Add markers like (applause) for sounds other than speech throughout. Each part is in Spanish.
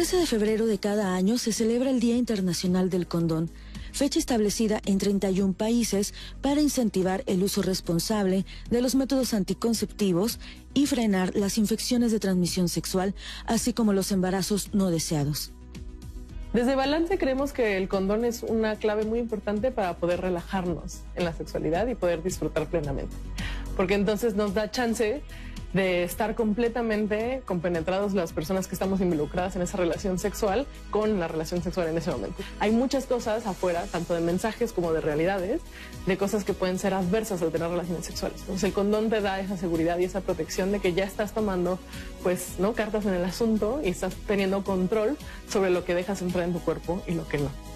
El 13 de febrero de cada año se celebra el Día Internacional del Condón, fecha establecida en 31 países para incentivar el uso responsable de los métodos anticonceptivos y frenar las infecciones de transmisión sexual, así como los embarazos no deseados. Desde Balance creemos que el condón es una clave muy importante para poder relajarnos en la sexualidad y poder disfrutar plenamente, porque entonces nos da chance de estar completamente compenetrados las personas que estamos involucradas en esa relación sexual con la relación sexual en ese momento. Hay muchas cosas afuera, tanto de mensajes como de realidades, de cosas que pueden ser adversas al tener relaciones sexuales. Entonces el condón te da esa seguridad y esa protección de que ya estás tomando pues no cartas en el asunto y estás teniendo control sobre lo que dejas entrar en tu cuerpo y lo que no.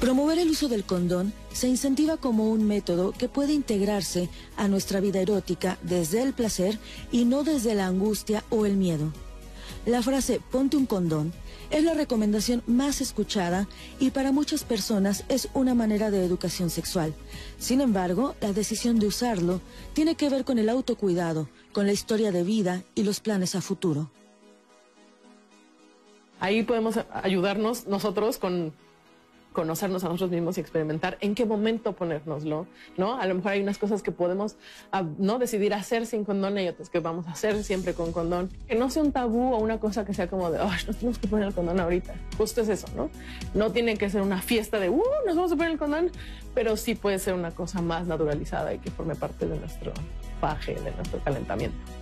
Promover el uso del condón se incentiva como un método que puede integrarse a nuestra vida erótica desde el placer y no desde la angustia o el miedo. La frase ponte un condón es la recomendación más escuchada y para muchas personas es una manera de educación sexual. Sin embargo, la decisión de usarlo tiene que ver con el autocuidado, con la historia de vida y los planes a futuro. Ahí podemos ayudarnos nosotros con conocernos a nosotros mismos y experimentar en qué momento ponérnoslo, ¿no? A lo mejor hay unas cosas que podemos, ah, ¿no? Decidir hacer sin condón y otras que vamos a hacer siempre con condón. Que no sea un tabú o una cosa que sea como de, ay, nos tenemos que poner el condón ahorita. Justo es eso, ¿no? No tiene que ser una fiesta de, uh, nos vamos a poner el condón, pero sí puede ser una cosa más naturalizada y que forme parte de nuestro paje, de nuestro calentamiento.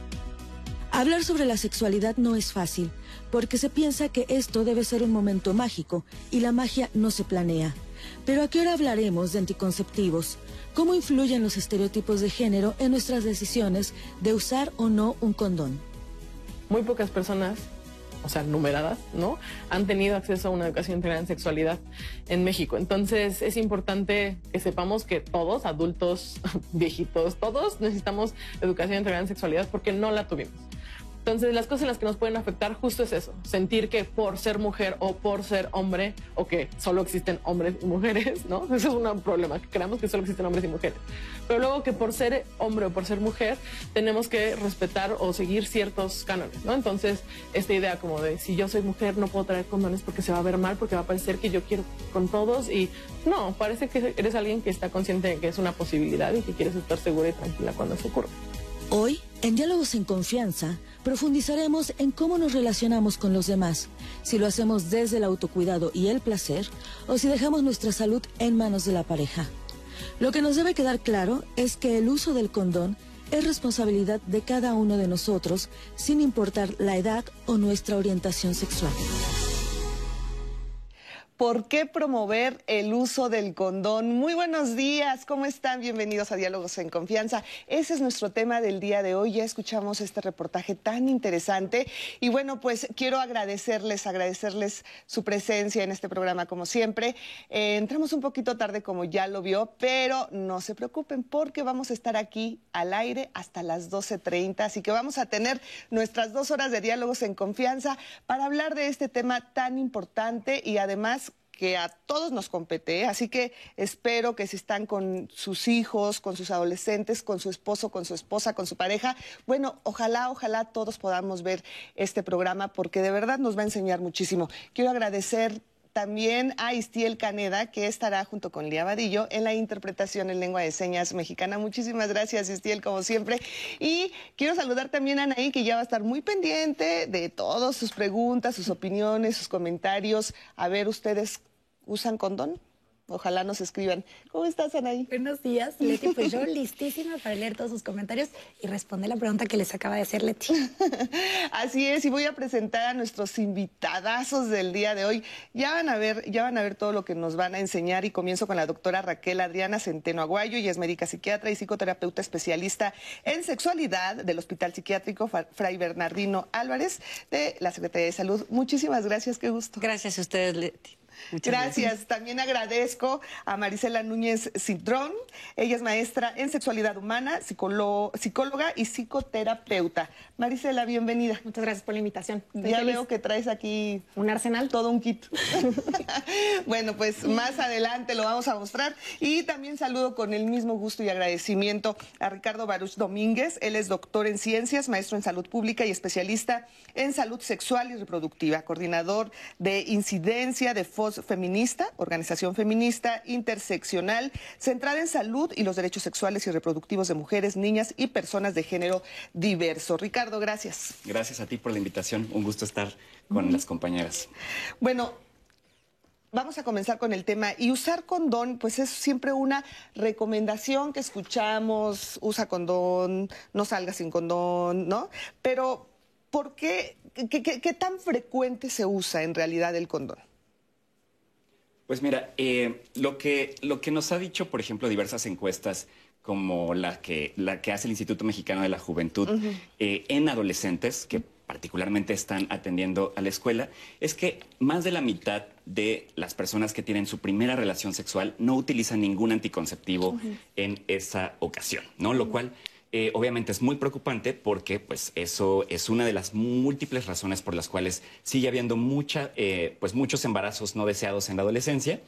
Hablar sobre la sexualidad no es fácil, porque se piensa que esto debe ser un momento mágico y la magia no se planea. Pero ¿a qué hora hablaremos de anticonceptivos? ¿Cómo influyen los estereotipos de género en nuestras decisiones de usar o no un condón? Muy pocas personas, o sea, numeradas, ¿no? Han tenido acceso a una educación integral en sexualidad en México. Entonces es importante que sepamos que todos, adultos, (laughs) viejitos, todos necesitamos educación integral en sexualidad porque no la tuvimos. Entonces, las cosas en las que nos pueden afectar justo es eso, sentir que por ser mujer o por ser hombre, o que solo existen hombres y mujeres, ¿no? (laughs) Eso es un problema, que creamos que solo existen hombres y mujeres. Pero luego que por ser hombre o por ser mujer, tenemos que respetar o seguir ciertos cánones, ¿no? Entonces, esta idea como de, si yo soy mujer, no puedo traer condones porque se va a ver mal, porque va a parecer que yo quiero con todos, y no, parece que eres alguien que está consciente de que es una posibilidad y que quieres estar segura y tranquila cuando eso ocurre. Hoy, en Diálogos en Confianza, profundizaremos en cómo nos relacionamos con los demás, si lo hacemos desde el autocuidado y el placer o si dejamos nuestra salud en manos de la pareja. Lo que nos debe quedar claro es que el uso del condón es responsabilidad de cada uno de nosotros, sin importar la edad o nuestra orientación sexual. ¿Por qué promover el uso del condón? Muy buenos días, ¿cómo están? Bienvenidos a Diálogos en Confianza. Ese es nuestro tema del día de hoy. Ya escuchamos este reportaje tan interesante y bueno, pues quiero agradecerles, agradecerles su presencia en este programa como siempre. Eh, entramos un poquito tarde como ya lo vio, pero no se preocupen porque vamos a estar aquí al aire hasta las 12.30, así que vamos a tener nuestras dos horas de Diálogos en Confianza para hablar de este tema tan importante y además que a todos nos compete, ¿eh? así que espero que si están con sus hijos, con sus adolescentes, con su esposo, con su esposa, con su pareja, bueno, ojalá, ojalá todos podamos ver este programa porque de verdad nos va a enseñar muchísimo. Quiero agradecer también a Istiel Caneda, que estará junto con Lía Vadillo en la interpretación en lengua de señas mexicana. Muchísimas gracias, Istiel, como siempre. Y quiero saludar también a Anaí, que ya va a estar muy pendiente de todas sus preguntas, sus opiniones, sus comentarios. A ver ustedes usan condón. Ojalá nos escriban. ¿Cómo estás, Anaí? Buenos días, Leti. Pues yo listísima para leer todos sus comentarios y responder la pregunta que les acaba de hacer Leti. (laughs) Así es, y voy a presentar a nuestros invitadazos del día de hoy. Ya van a ver, ya van a ver todo lo que nos van a enseñar y comienzo con la doctora Raquel Adriana Centeno Aguayo, y es médica psiquiatra y psicoterapeuta especialista en sexualidad del Hospital Psiquiátrico Fray Bernardino Álvarez de la Secretaría de Salud. Muchísimas gracias, qué gusto. Gracias a ustedes, Leti. Gracias. También agradezco a Marisela Núñez Cintrón. Ella es maestra en sexualidad humana, psicóloga y psicoterapeuta. Marisela, bienvenida. Muchas gracias por la invitación. ya veo que traes aquí un arsenal. Todo un kit. (laughs) bueno, pues más adelante lo vamos a mostrar. Y también saludo con el mismo gusto y agradecimiento a Ricardo Baruch Domínguez. Él es doctor en ciencias, maestro en salud pública y especialista en salud sexual y reproductiva, coordinador de incidencia de Feminista, organización feminista interseccional, centrada en salud y los derechos sexuales y reproductivos de mujeres, niñas y personas de género diverso. Ricardo, gracias. Gracias a ti por la invitación. Un gusto estar con las compañeras. Bueno, Vamos a comenzar con el tema. Y usar condón, pues es siempre una recomendación que escuchamos, usa condón, no salga sin condón, ¿no? Pero, ¿por qué, qué, tan frecuente se usa en realidad el condón? Pues mira, eh, lo, que, lo que nos ha dicho, por ejemplo, diversas encuestas como la que, la que hace el Instituto Mexicano de la Juventud eh, en adolescentes, que particularmente están atendiendo a la escuela, es que más de la mitad de las personas que tienen su primera relación sexual no utilizan ningún anticonceptivo en esa ocasión, ¿no? Lo cual eh, obviamente es muy preocupante porque pues eso es una de las múltiples razones por las cuales sigue habiendo mucha, eh, pues muchos embarazos no deseados en la adolescencia.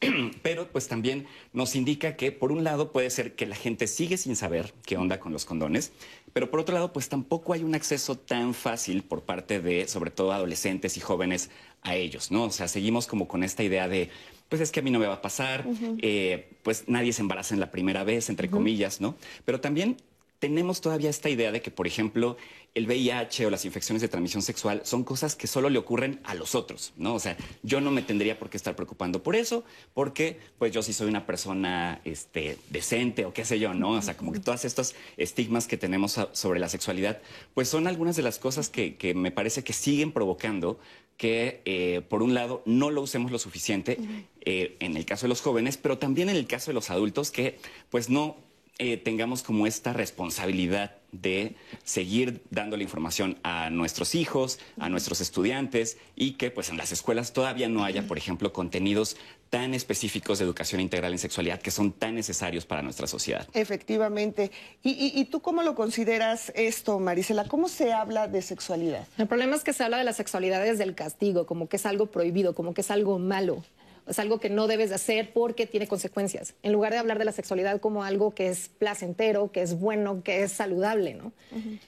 (clears throat) Pero pues también nos indica que por un lado puede ser que la gente sigue sin saber qué onda con los condones, pero por otro lado pues tampoco hay un acceso tan fácil por parte de sobre todo adolescentes y jóvenes a ellos, ¿no? O sea, seguimos como con esta idea de pues es que a mí no me va a pasar, eh, pues nadie se embaraza en la primera vez, entre comillas, ¿no? Pero también tenemos todavía esta idea de que, por ejemplo, el VIH o las infecciones de transmisión sexual son cosas que solo le ocurren a los otros, ¿no? O sea, yo no me tendría por qué estar preocupando por eso, porque pues yo sí soy una persona este, decente o qué sé yo, ¿no? O sea, como que todos estos estigmas que tenemos sobre la sexualidad, pues son algunas de las cosas que, me parece que siguen provocando que, eh, por un lado, no lo usemos lo suficiente eh, en el caso de los jóvenes, pero también en el caso de los adultos que, pues, no eh, tengamos como esta responsabilidad de seguir dando la información a nuestros hijos, a nuestros estudiantes y que pues en las escuelas todavía no haya, por ejemplo, contenidos tan específicos de educación integral en sexualidad que son tan necesarios para nuestra sociedad. Efectivamente. ¿Y, tú cómo lo consideras esto, Marisela? ¿Cómo se habla de sexualidad? El problema es que se habla de la sexualidad desde el castigo, como que es algo prohibido, como que es algo malo es algo que no debes de hacer porque tiene consecuencias, en lugar de hablar de la sexualidad como algo que es placentero, que es bueno, que es saludable, ¿no?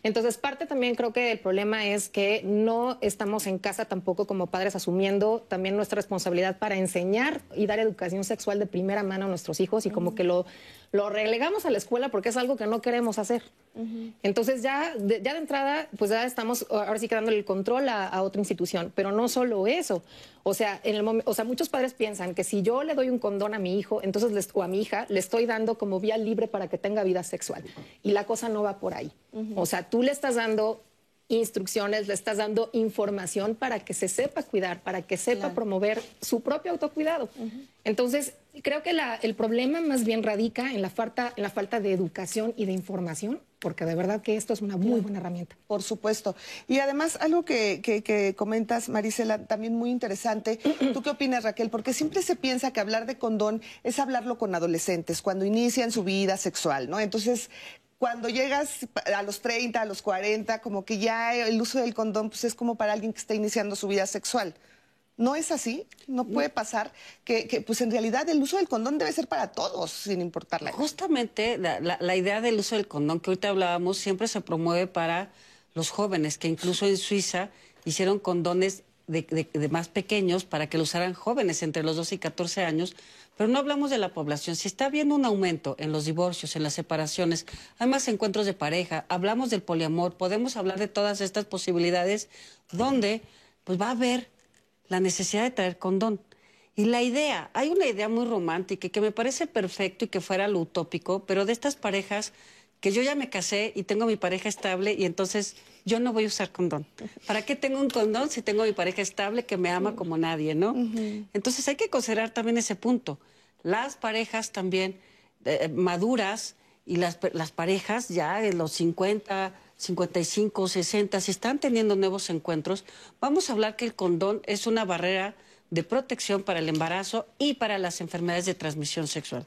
Entonces, parte también creo que el problema es que no estamos en casa tampoco como padres asumiendo también nuestra responsabilidad para enseñar y dar educación sexual de primera mano a nuestros hijos y como que lo lo relegamos a la escuela porque es algo que no queremos hacer. Entonces ya de, ya de entrada, pues ya estamos ahora sí que dándole el control a, otra institución, pero no solo eso. O sea, en el o sea, muchos padres piensan que si yo le doy un condón a mi hijo, entonces les, o a mi hija, le estoy dando como vía libre para que tenga vida sexual. Y la cosa no va por ahí. O sea, tú le estás dando instrucciones, le estás dando información para que se sepa cuidar, para que sepa promover su propio autocuidado. Entonces, creo que el problema más bien radica en la, falta, en la falta de educación y de información, porque de verdad que esto es una muy buena herramienta. Por supuesto. Y además, algo que, que, comentas, Marisela, también muy interesante. (clears throat) ¿Tú qué opinas, Raquel? Porque siempre se piensa que hablar de condón es hablarlo con adolescentes, cuando inician su vida sexual, ¿no? Entonces, cuando llegas a los 30, a los 40, como que ya el uso del condón pues es como para alguien que está iniciando su vida sexual. ¿No es así? ¿No puede pasar que, pues en realidad el uso del condón debe ser para todos, sin importar la Justamente la, idea del uso del condón que ahorita hablábamos siempre se promueve para los jóvenes, que incluso en Suiza hicieron condones de, más pequeños para que lo usaran jóvenes entre los 12 y 14 años, pero no hablamos de la población. Si está habiendo un aumento en los divorcios, en las separaciones, hay más encuentros de pareja, hablamos del poliamor, podemos hablar de todas estas posibilidades donde pues va a haber la necesidad de traer condón. Y la idea, hay una idea muy romántica que me parece perfecto y que fuera lo utópico, pero de estas parejas que yo ya me casé y tengo mi pareja estable y entonces yo no voy a usar condón. ¿Para qué tengo un condón si tengo mi pareja estable que me ama como nadie, no? Entonces hay que considerar también ese punto. Las parejas también eh, maduras y las, las parejas ya en los 50, 55, 60, si están teniendo nuevos encuentros, vamos a hablar que el condón es una barrera de protección para el embarazo y para las enfermedades de transmisión sexual.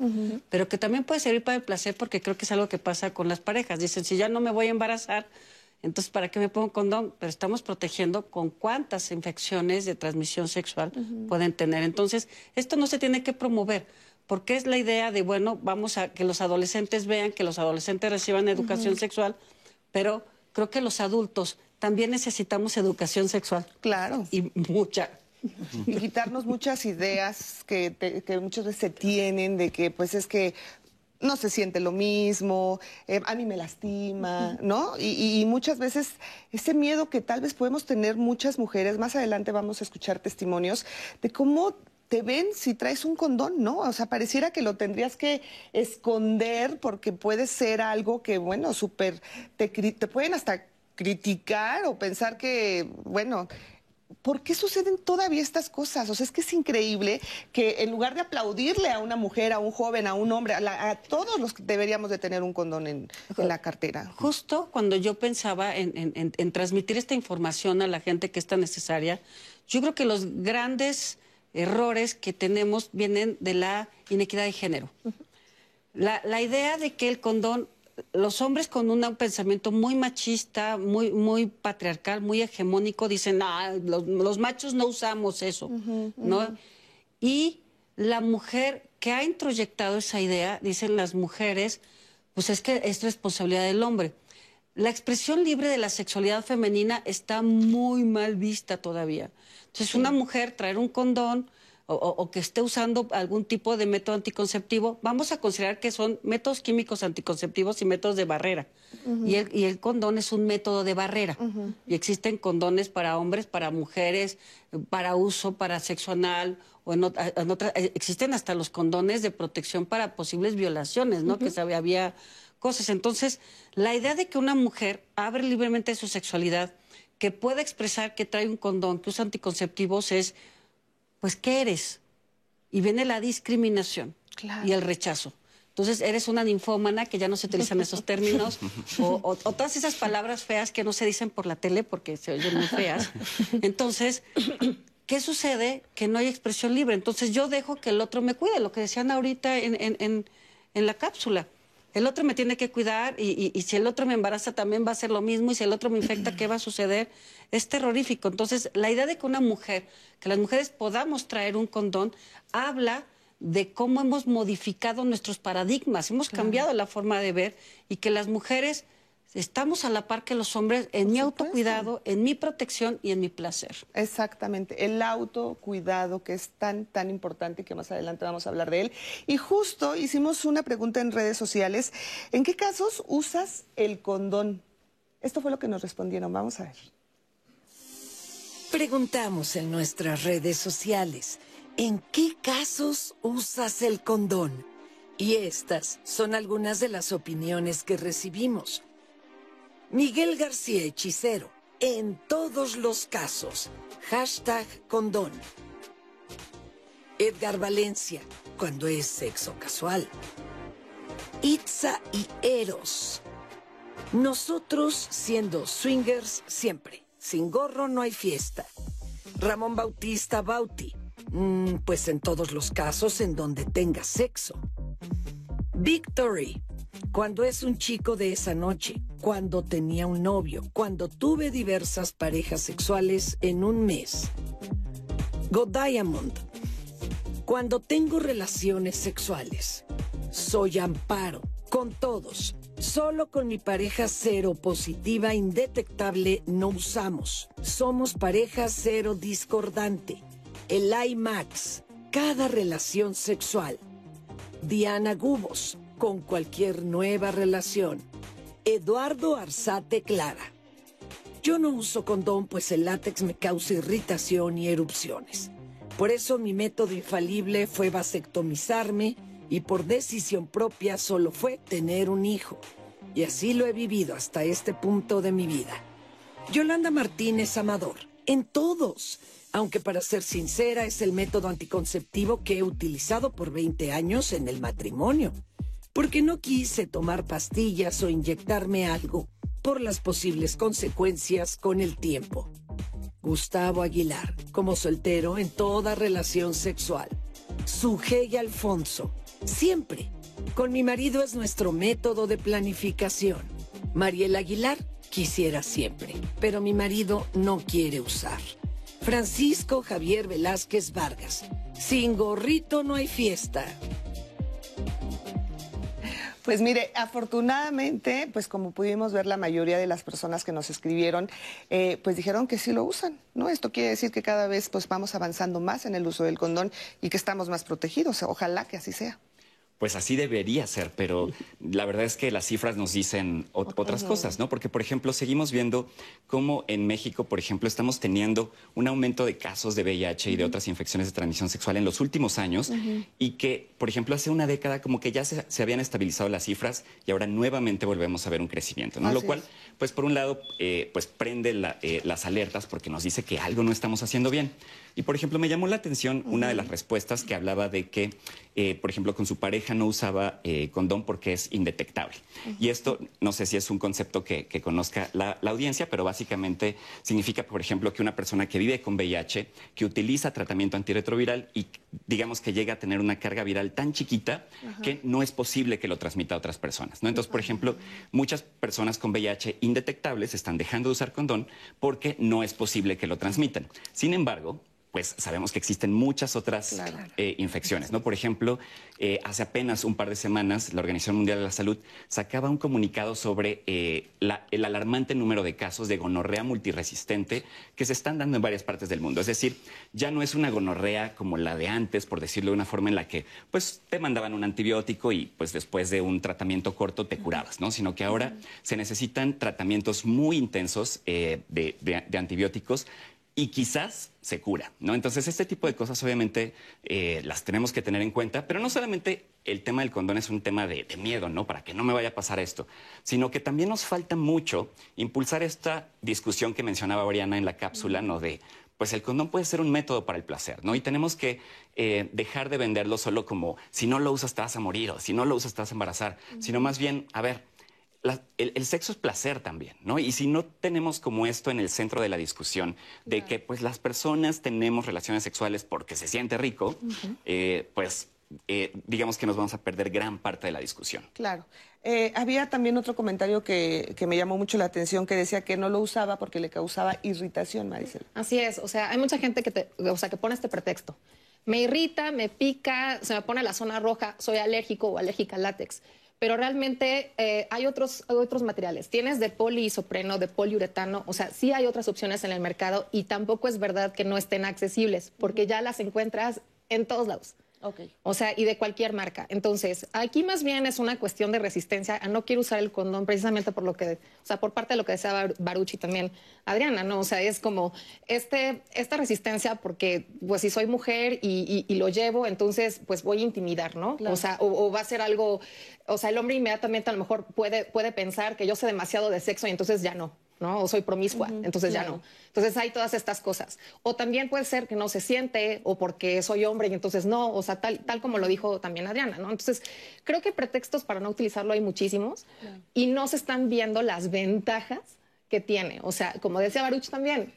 Pero que también puede servir para el placer porque creo que es algo que pasa con las parejas. Dicen, si ya no me voy a embarazar, entonces ¿para qué me pongo condón? Pero estamos protegiendo con cuántas infecciones de transmisión sexual pueden tener. Entonces, esto no se tiene que promover porque es la idea de, bueno, vamos a que los adolescentes vean, que los adolescentes reciban educación sexual, pero creo que los adultos también necesitamos educación sexual. Claro. Y mucha. Y quitarnos muchas ideas que, que muchas veces se tienen de que pues es que no se siente lo mismo, eh, a mí me lastima, ¿no? Y, muchas veces ese miedo que tal vez podemos tener muchas mujeres, más adelante vamos a escuchar testimonios de cómo te ven si traes un condón, ¿no? O sea, pareciera que lo tendrías que esconder porque puede ser algo que, bueno, súper, te, te pueden hasta criticar o pensar que, bueno, ¿por qué suceden todavía estas cosas? O sea, es que es increíble que en lugar de aplaudirle a una mujer, a un joven, a un hombre, a, todos los que deberíamos de tener un condón en, la cartera. Justo cuando yo pensaba en, transmitir esta información a la gente que está necesaria, yo creo que los grandes errores que tenemos vienen de la inequidad de género. la idea de que el condón los hombres con un pensamiento muy machista, muy, muy patriarcal, muy hegemónico, dicen, ah, los, machos no usamos eso, ¿no? Y la mujer que ha introyectado esa idea, dicen las mujeres, pues es que es responsabilidad del hombre. La expresión libre de la sexualidad femenina está muy mal vista todavía. Entonces, una mujer traer un condón, o, que esté usando algún tipo de método anticonceptivo, vamos a considerar que son métodos químicos anticonceptivos y métodos de barrera. y, el, condón es un método de barrera. Y existen condones para hombres, para mujeres, para uso, para sexo anal, o en, eh, existen hasta los condones de protección para posibles violaciones, ¿no? Que había cosas. Entonces, la idea de que una mujer abre libremente su sexualidad, que pueda expresar que trae un condón, que usa anticonceptivos, es pues ¿qué eres? Y viene la discriminación y el rechazo. Entonces eres una ninfómana, que ya no se utilizan esos términos, o, todas esas palabras feas que no se dicen por la tele porque se oyen muy feas. Entonces, ¿qué sucede? Que no hay expresión libre. Entonces yo dejo que el otro me cuide, lo que decían ahorita en la cápsula. El otro me tiene que cuidar y, si el otro me embaraza también va a ser lo mismo y si el otro me infecta, ¿qué va a suceder? Es terrorífico. Entonces, la idea de que una mujer, que las mujeres podamos traer un condón, habla de cómo hemos modificado nuestros paradigmas, hemos cambiado la forma de ver y que las mujeres estamos a la par que los hombres en mi autocuidado, en mi protección y en mi placer. Exactamente, el autocuidado que es tan, tan importante y que más adelante vamos a hablar de él. Y justo hicimos una pregunta en redes sociales, ¿en qué casos usas el condón? Esto fue lo que nos respondieron, vamos a ver. Preguntamos en nuestras redes sociales, ¿en qué casos usas el condón? Y estas son algunas de las opiniones que recibimos. Miguel García Hechicero, en todos los casos. Hashtag condón. Edgar Valencia, cuando es sexo casual. Itza y Eros. Nosotros siendo swingers siempre. Sin gorro no hay fiesta. Ramón Bautista Bauti. Mm, pues en todos los casos en donde tenga sexo. Victory cuando es un chico de esa noche, cuando tenía un novio, cuando tuve diversas parejas sexuales en un mes. Go Diamond, cuando tengo relaciones sexuales. Soy amparo, con todos. Solo con mi pareja cero positiva indetectable no usamos. Somos pareja cero discordante. El IMAX, cada relación sexual. Diana Gubos, con cualquier nueva relación. Eduardo Arzate Clara. Yo no uso condón pues el látex me causa irritación y erupciones. Por eso mi método infalible fue vasectomizarme y por decisión propia solo fue tener un hijo. Y así lo he vivido hasta este punto de mi vida. Yolanda Martínez Amador, en todos. Aunque para ser sincera es el método anticonceptivo que he utilizado por 20 años en el matrimonio porque no quise tomar pastillas o inyectarme algo por las posibles consecuencias con el tiempo. Gustavo Aguilar, como soltero en toda relación sexual. Suje y Alfonso, siempre. Con mi marido es nuestro método de planificación. Mariel Aguilar, quisiera siempre, pero mi marido no quiere usar. Francisco Javier Velázquez Vargas, sin gorrito no hay fiesta. Pues mire, afortunadamente, pues como pudimos ver, la mayoría de las personas que nos escribieron, eh, pues dijeron que sí lo usan, ¿no? Esto quiere decir que cada vez pues vamos avanzando más en el uso del condón y que estamos más protegidos. Ojalá que así sea pues así debería ser, pero la verdad es que las cifras nos dicen otras cosas, ¿no? Porque, por ejemplo, seguimos viendo cómo en México, por ejemplo, estamos teniendo un aumento de casos de VIH y de otras infecciones de transmisión sexual en los últimos años y que, por ejemplo, hace una década como que ya se, habían estabilizado las cifras y ahora nuevamente volvemos a ver un crecimiento, ¿no? Lo cual, pues por un lado, eh, pues prende eh, las alertas porque nos dice que algo no estamos haciendo bien. Y, por ejemplo, me llamó la atención una de las respuestas que hablaba de que, eh, por ejemplo, con su pareja no usaba eh, condón porque es indetectable. Y esto, no sé si es un concepto que, conozca la, audiencia, pero básicamente significa, por ejemplo, que una persona que vive con VIH, que utiliza tratamiento antirretroviral y digamos que llega a tener una carga viral tan chiquita que no es posible que lo transmita a otras personas. ¿no? Entonces, por ejemplo, muchas personas con VIH indetectables están dejando de usar condón porque no es posible que lo transmitan. Sin embargo, pues sabemos que existen muchas otras eh, infecciones, ¿no? Por ejemplo, eh, hace apenas un par de semanas la Organización Mundial de la Salud sacaba un comunicado sobre eh, el alarmante número de casos de gonorrea multiresistente que se están dando en varias partes del mundo. Es decir, ya no es una gonorrea como la de antes, por decirlo de una forma en la que pues te mandaban un antibiótico y pues después de un tratamiento corto te curabas, ¿no? Sino que ahora se necesitan tratamientos muy intensos de antibióticos y quizás se cura, ¿no? Entonces, este tipo de cosas obviamente eh, las tenemos que tener en cuenta, pero no solamente el tema del condón es un tema de, miedo, ¿no? Para que no me vaya a pasar esto, sino que también nos falta mucho impulsar esta discusión que mencionaba Oriana en la cápsula, ¿no? De, pues el condón puede ser un método para el placer, ¿no? Y tenemos que eh, dejar de venderlo solo como, si no lo usas te vas a morir o si no lo usas te vas a embarazar, sino más bien, a ver, el, sexo es placer también, ¿no? Y si no tenemos como esto en el centro de la discusión, de que pues las personas tenemos relaciones sexuales porque se siente rico, eh, pues eh, digamos que nos vamos a perder gran parte de la discusión. Claro. Eh, había también otro comentario que, me llamó mucho la atención que decía que no lo usaba porque le causaba irritación, Maricel. Así es, o sea, hay mucha gente que, o sea, que pone este pretexto. Me irrita, me pica, se me pone la zona roja, soy alérgico o alérgica al látex pero realmente eh, hay otros, otros materiales. Tienes de poliisopreno, de poliuretano, o sea, sí hay otras opciones en el mercado y tampoco es verdad que no estén accesibles, porque ya las encuentras en todos lados. O sea, y de cualquier marca. Entonces, aquí más bien es una cuestión de resistencia a no quiero usar el condón precisamente por lo que, o sea, por parte de lo que decía Baruch y también Adriana, ¿no? O sea, es como este, esta resistencia porque, pues, si soy mujer y, lo llevo, entonces, pues voy a intimidar, ¿no? O sea, o, va a ser algo, o sea, el hombre inmediatamente a lo mejor puede, puede pensar que yo sé demasiado de sexo y entonces ya no. ¿No? O soy promiscua, entonces ya no. Entonces hay todas estas cosas. O también puede ser que no se siente o porque soy hombre y entonces no, o sea, tal, tal como lo dijo también Adriana, ¿no? Entonces, creo que pretextos para no utilizarlo hay muchísimos y no se están viendo las ventajas que tiene. O sea, como decía Baruch también,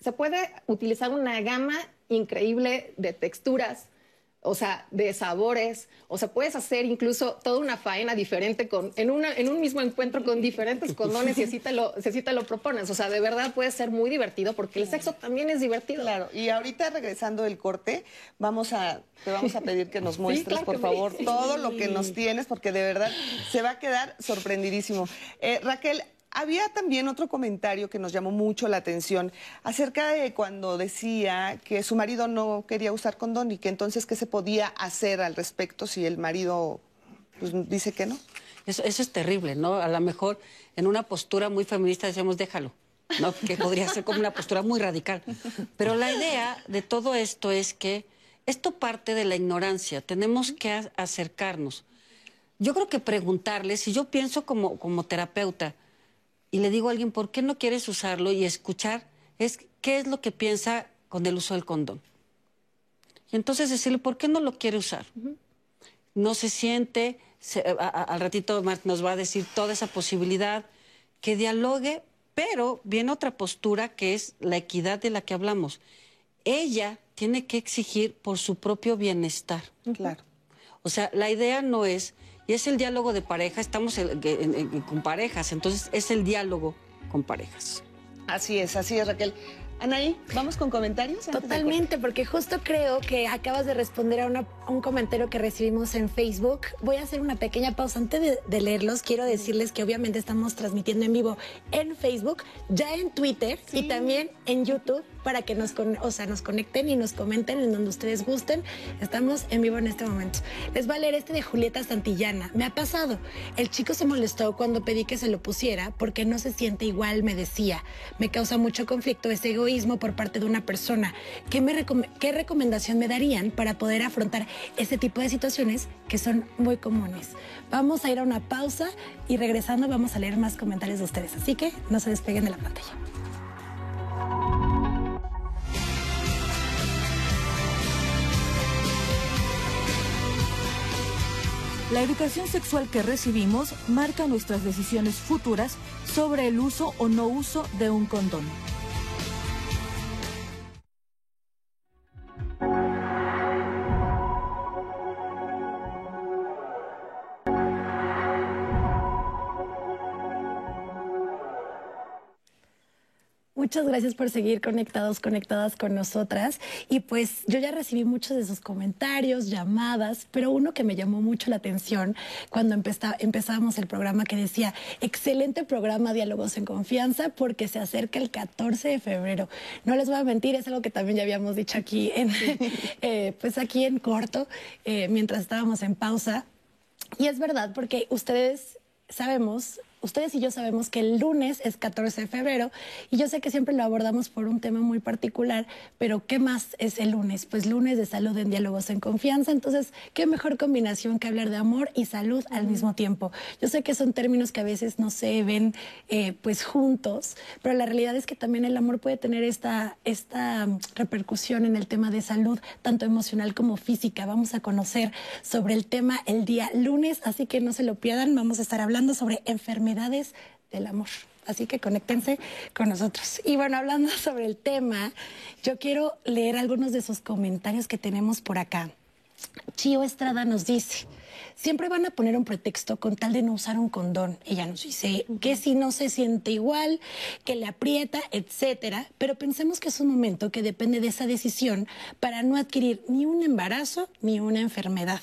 se puede utilizar una gama increíble de texturas, o sea, de sabores, o sea, puedes hacer incluso toda una faena diferente con, en, una, en un mismo encuentro con diferentes condones y así te, lo, te lo propones. O sea, de verdad puede ser muy divertido porque el sexo también es divertido. Claro, y ahorita regresando del corte, vamos a, te vamos a pedir que nos muestres, por favor, todo lo que nos tienes, porque de verdad se va a quedar sorprendidísimo. Eh, Raquel, había también otro comentario que nos llamó mucho la atención acerca de cuando decía que su marido no quería usar condón y que entonces qué se podía hacer al respecto si el marido pues, dice que no. Eso, es terrible, ¿no? A lo mejor en una postura muy feminista decíamos déjalo, ¿no? Que podría ser como una postura muy radical. Pero la idea de todo esto es que esto parte de la ignorancia. Tenemos que acercarnos. Yo creo que preguntarle, si yo pienso como, como terapeuta, y le digo a alguien, ¿por qué no quieres usarlo? Y escuchar es qué es lo que piensa con el uso del condón. Y entonces decirle, ¿por qué no lo quiere usar? No se siente, al ratito nos va a decir toda esa posibilidad, que dialogue, Pero viene otra postura que es la equidad de la que hablamos. Ella tiene que exigir por su propio bienestar. Claro. O sea, la idea no es, y es el diálogo de pareja, estamos en- en- en- con parejas, entonces es el diálogo con parejas. Así es, así es, Raquel. Anaí, ¿vamos con comentarios? Totalmente, porque justo creo que acabas de responder a, una- a un comentario que recibimos en Facebook. Voy a hacer una pequeña pausa antes de, de leerlos. Quiero decirles que obviamente estamos transmitiendo en vivo en Facebook, ya en Twitter y también en YouTube para que nos, con- o sea, nos conecten y nos comenten en donde ustedes gusten. Estamos en vivo en este momento. Les va a leer este de Julieta Santillana. Me ha pasado. El chico se molestó cuando pedí que se lo pusiera porque no se siente igual, me decía. Me causa mucho conflicto ese egoísmo por parte de una persona. ¿Qué, me recome- ¿Qué recomendación me darían para poder afrontar este tipo de situaciones que son muy comunes? Vamos a ir a una pausa y regresando vamos a leer más comentarios de ustedes. Así que no se despeguen de la pantalla. La educación sexual que recibimos marca nuestras decisiones futuras sobre el uso o no uso de un condón. Muchas gracias por seguir conectados, conectadas con nosotras. Y pues yo ya recibí muchos de sus comentarios, llamadas, pero uno que me llamó mucho la atención cuando empezábamos el programa que decía, excelente programa Diálogos en Confianza porque se acerca el 14 de febrero. No les voy a mentir, es algo que también ya habíamos dicho aquí en, (laughs) eh, pues aquí en corto, eh, mientras estábamos en pausa. Y es verdad, porque ustedes sabemos, ustedes y yo sabemos que el lunes es 14 de febrero y yo sé que siempre lo abordamos por un tema muy particular, pero ¿qué más es el lunes? Pues lunes de salud en diálogos en confianza, entonces, ¿qué mejor combinación que hablar de amor y salud al mismo tiempo? Yo sé que son términos que a veces no se ven eh, pues juntos, pero la realidad es que también el amor puede tener esta, esta repercusión en el tema de salud, tanto emocional como física. Vamos a conocer sobre el tema el día lunes, así que no se lo pierdan, vamos a estar hablando sobre enfermedades del amor. Así que conéctense con nosotros. Y bueno, hablando (laughs) sobre el tema, yo quiero leer algunos de sus comentarios que tenemos por acá. Chio Estrada nos dice, siempre van a poner un pretexto con tal de no usar un condón. Ella nos dice que si no se siente igual, que le aprieta, etcétera. Pero pensemos que es un momento que depende de esa decisión para no adquirir ni un embarazo ni una enfermedad.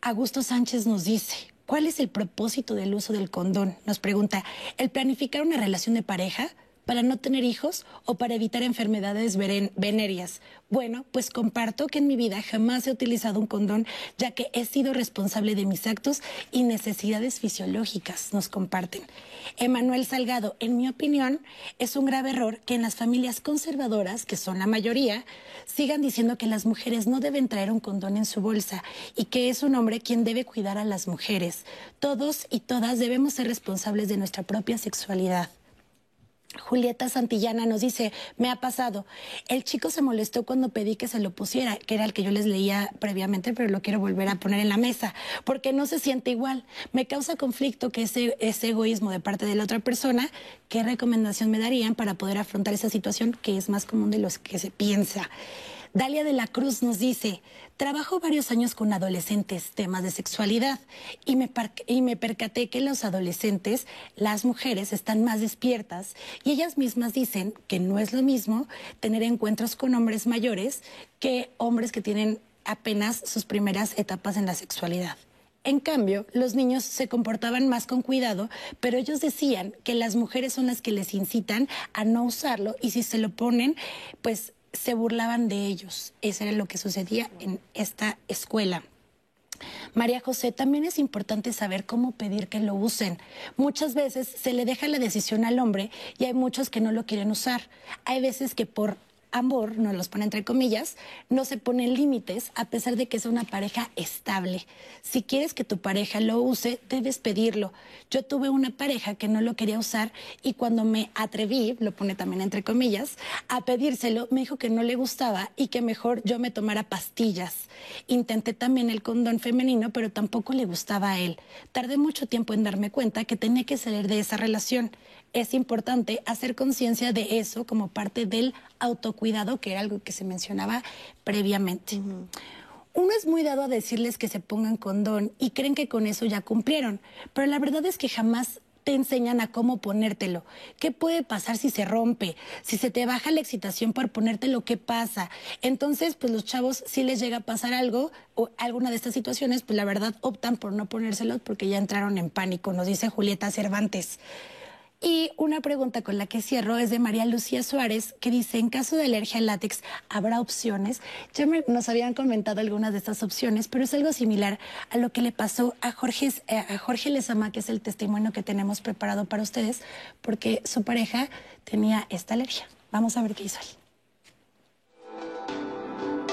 Augusto Sánchez nos dice, ¿cuál es el propósito del uso del condón? Nos pregunta, ¿el planificar una relación de pareja? ¿Para no tener hijos o para evitar enfermedades venéreas? Bueno, pues comparto que en mi vida jamás he utilizado un condón, ya que he sido responsable de mis actos y necesidades fisiológicas, nos comparten. Emanuel Salgado, en mi opinión, es un grave error que en las familias conservadoras, que son la mayoría, sigan diciendo que las mujeres no deben traer un condón en su bolsa y que es un hombre quien debe cuidar a las mujeres. Todos y todas debemos ser responsables de nuestra propia sexualidad. Julieta Santillana nos dice, me ha pasado. El chico se molestó cuando pedí que se lo pusiera, que era el que yo les leía previamente, pero lo quiero volver a poner en la mesa, porque no se siente igual. Me causa conflicto que ese, egoísmo de parte de la otra persona. ¿Qué recomendación me darían para poder afrontar esa situación que es más común de los que se piensa? Dalia de la Cruz nos dice, trabajo varios años con adolescentes temas de sexualidad y me, y me percaté que los adolescentes, las mujeres, están más despiertas y ellas mismas dicen que no es lo mismo tener encuentros con hombres mayores que hombres que tienen apenas sus primeras etapas en la sexualidad. En cambio, los niños se comportaban más con cuidado, pero ellos decían que las mujeres son las que les incitan a no usarlo y si se lo ponen, pues se burlaban de ellos. Eso era lo que sucedía en esta escuela. María José, también es importante saber cómo pedir que lo usen. Muchas veces se le deja la decisión al hombre y hay muchos que no lo quieren usar. Hay veces que por amor, no los pone entre comillas, no se ponen límites a pesar de que es una pareja estable. Si quieres que tu pareja lo use, debes pedirlo. Yo tuve una pareja que no lo quería usar y cuando me atreví, lo pone también entre comillas, a pedírselo, me dijo que no le gustaba y que mejor yo me tomara pastillas. Intenté también el condón femenino, pero tampoco le gustaba a él. Tardé mucho tiempo en darme cuenta que tenía que salir de esa relación es importante hacer conciencia de eso como parte del autocuidado, que era algo que se mencionaba previamente. Uno es muy dado a decirles que se pongan condón y creen que con eso ya cumplieron, pero la verdad es que jamás te enseñan a cómo ponértelo. ¿Qué puede pasar si se rompe? Si se te baja la excitación por ponértelo, ¿qué pasa? Entonces, pues los chavos, si les llega a pasar algo o alguna de estas situaciones, pues la verdad optan por no ponérselos porque ya entraron en pánico, nos dice Julieta Cervantes. Y una pregunta con la que cierro es de María Lucía Suárez, que dice, en caso de alergia al látex, ¿habrá opciones? Ya nos habían comentado algunas de estas opciones, pero es algo similar a lo que le pasó a Jorge, eh, a Jorge Lezama, que es el testimonio que tenemos preparado para ustedes, porque su pareja tenía esta alergia. Vamos a ver qué hizo él.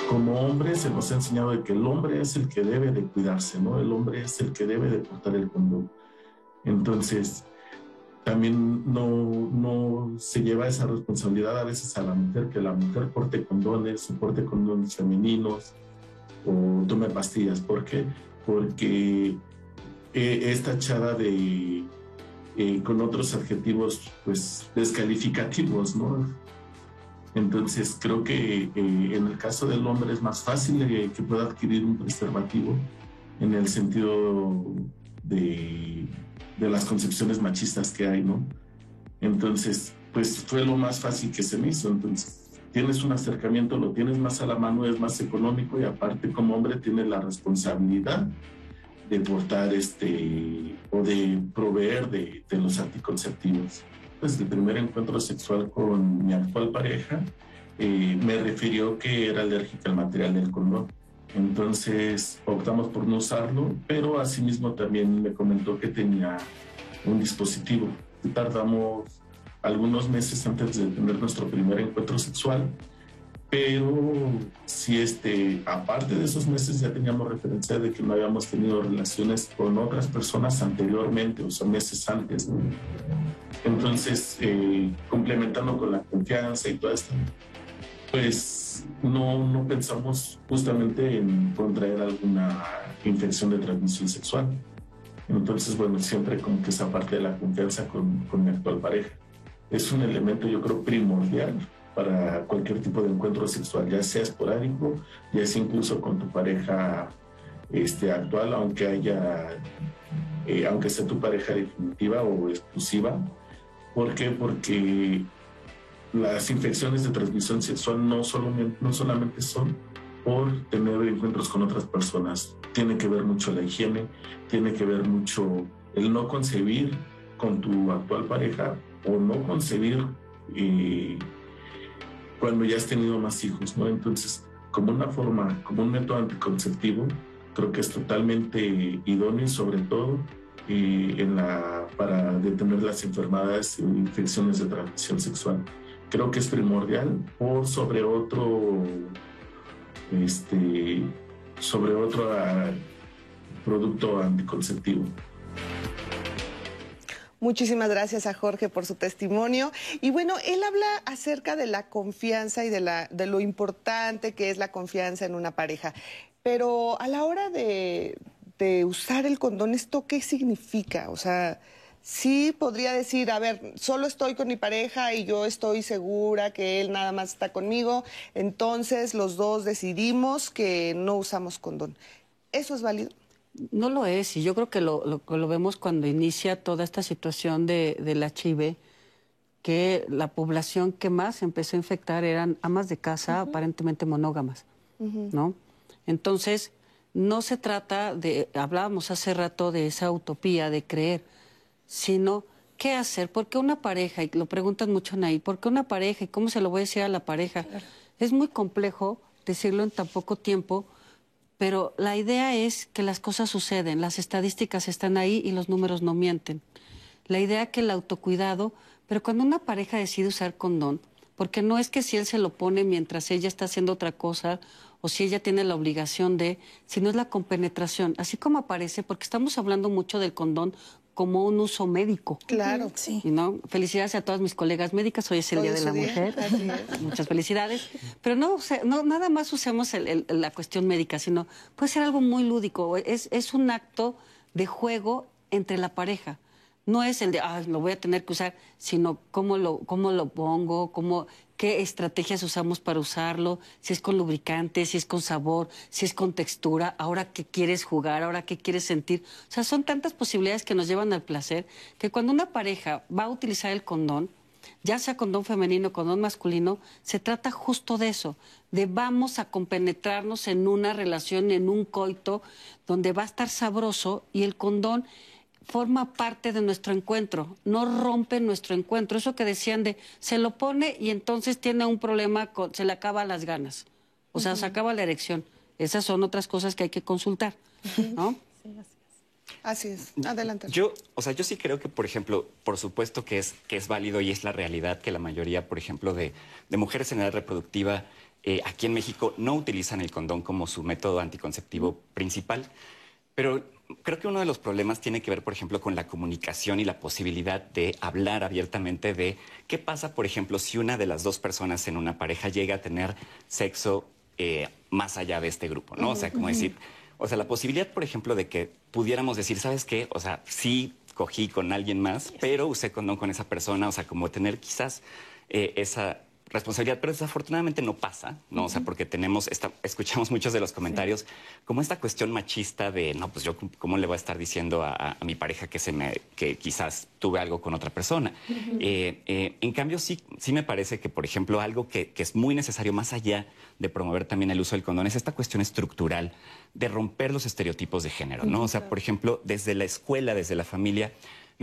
Como hombre se nos ha enseñado de que el hombre es el que debe de cuidarse, ¿no? El hombre es el que debe de portar el condón. Entonces, también no, no, se lleva esa responsabilidad a veces a la mujer, que la mujer porte condones o porte condones femeninos o tome pastillas. ¿Por qué? Porque eh, es tachada de, eh, con otros adjetivos pues descalificativos, ¿no? Entonces creo que eh, en el caso del hombre es más fácil que pueda adquirir un preservativo en el sentido de de las concepciones machistas que hay, ¿no? Entonces, pues fue lo más fácil que se me hizo. Entonces, tienes un acercamiento, lo tienes más a la mano, es más económico y aparte como hombre tienes la responsabilidad de portar este o de proveer de, los anticonceptivos. Pues el primer encuentro sexual con mi actual pareja eh, me refirió que era alérgica al material del condón. Entonces optamos por no usarlo, pero asimismo también me comentó que tenía un dispositivo. Tardamos algunos meses antes de tener nuestro primer encuentro sexual, pero si este, aparte de esos meses ya teníamos referencia de que no habíamos tenido relaciones con otras personas anteriormente, o sea, meses antes. Entonces, eh, complementando con la confianza y todo esto, pues no, no pensamos justamente en contraer alguna infección de transmisión sexual. Entonces, bueno, siempre como que esa parte de la confianza con, con mi actual pareja es un elemento, yo creo, primordial para cualquier tipo de encuentro sexual, ya sea esporádico, ya sea incluso con tu pareja este, actual, aunque haya, eh, aunque sea tu pareja definitiva o exclusiva. ¿Por qué? Porque las infecciones de transmisión sexual no, solamente, no solamente son por tener encuentros con otras personas, tiene que ver mucho la higiene, tiene que ver mucho el no concebir con tu actual pareja o no concebir eh, cuando ya has tenido más hijos, ¿no? Entonces, como una forma, como un método anticonceptivo, creo que es totalmente idóneo sobre todo eh, para detener las enfermedades e infecciones de transmisión sexual creo que es primordial por sobre otro este sobre otro ah, producto anticonceptivo. Muchísimas gracias a Jorge por su testimonio. Y bueno, él habla acerca de la confianza y de, la, de lo importante que es la confianza en una pareja. Pero a la hora de, de usar el condón, ¿esto qué significa? O sea, sí podría decir, a ver, solo estoy con mi pareja y yo estoy segura que él nada más está conmigo, entonces los dos decidimos que no usamos condón. ¿Eso es válido? No lo es, y yo creo que lo, lo, vemos cuando inicia toda esta situación de, del HIV, que la población que más empezó a infectar eran amas de casa aparentemente monógamas, ¿no? Entonces, no se trata de, hablábamos hace rato de esa utopía de creer, sino qué hacer, porque una pareja, y lo preguntan mucho Nay, ¿por qué una pareja y cómo se lo voy a decir a la pareja? Es muy complejo decirlo en tan poco tiempo, pero la idea es que las cosas suceden, las estadísticas están ahí y los números no mienten. La idea que el autocuidado, pero cuando una pareja decide usar condón, porque no es que si él se lo pone mientras ella está haciendo otra cosa o si ella tiene la obligación de, sino es la compenetración, así como aparece, porque estamos hablando mucho del condón como un uso médico. Claro. Sí. Y ¿no? Felicidades a todas mis colegas médicas. Hoy es el Hoy Día de la día, Mujer. así es. (laughs) Muchas felicidades. Pero no, use- no nada más usemos el- el- la cuestión médica, sino puede ser algo muy lúdico. Es, es un acto de juego entre la pareja. No es el de, ah, lo voy a tener que usar, sino cómo lo, cómo lo pongo, cómo, qué estrategias usamos para usarlo, si es con lubricante, si es con sabor, si es con textura, ahora qué quieres jugar, ahora qué quieres sentir. O sea, son tantas posibilidades que nos llevan al placer que cuando una pareja va a utilizar el condón, ya sea condón femenino condón masculino, se trata justo de eso, de vamos a compenetrarnos en una relación, en un coito, donde va a estar sabroso y el condón forma parte de nuestro encuentro, no rompe nuestro encuentro. Eso que decían de, se lo pone y entonces tiene un problema, con- se le acaba las ganas, o sea, se acaba la erección. Esas son otras cosas que hay que consultar, ¿no? Así es. Adelante. Yo, o sea, yo sí creo que, por ejemplo, por supuesto que es, que es válido y es la realidad que la mayoría, por ejemplo, de, de mujeres en edad reproductiva eh, aquí en México no utilizan el condón como su método anticonceptivo principal. Pero creo que uno de los problemas tiene que ver, por ejemplo, con la comunicación y la posibilidad de hablar abiertamente de qué pasa, por ejemplo, si una de las dos personas en una pareja llega a tener sexo eh, más allá de este grupo, ¿no? O sea, como decir, o sea, la posibilidad, por ejemplo, de que pudiéramos decir, ¿sabes qué? O sea, sí cogí con alguien más, pero usé condón con esa persona, o sea, como tener quizás eh, esa responsabilidad, pero desafortunadamente no pasa, ¿no? O sea, porque tenemos, esta, escuchamos muchos de los comentarios, como esta cuestión machista de, no, pues yo, ¿cómo le voy a estar diciendo a, a- a mi pareja que, se me, que quizás tuve algo con otra persona? Eh, eh, en cambio, sí, sí me parece que, por ejemplo, algo que, que es muy necesario, más allá de promover también el uso del condón, es esta cuestión estructural de romper los estereotipos de género, ¿no? O sea, por ejemplo, desde la escuela, desde la familia,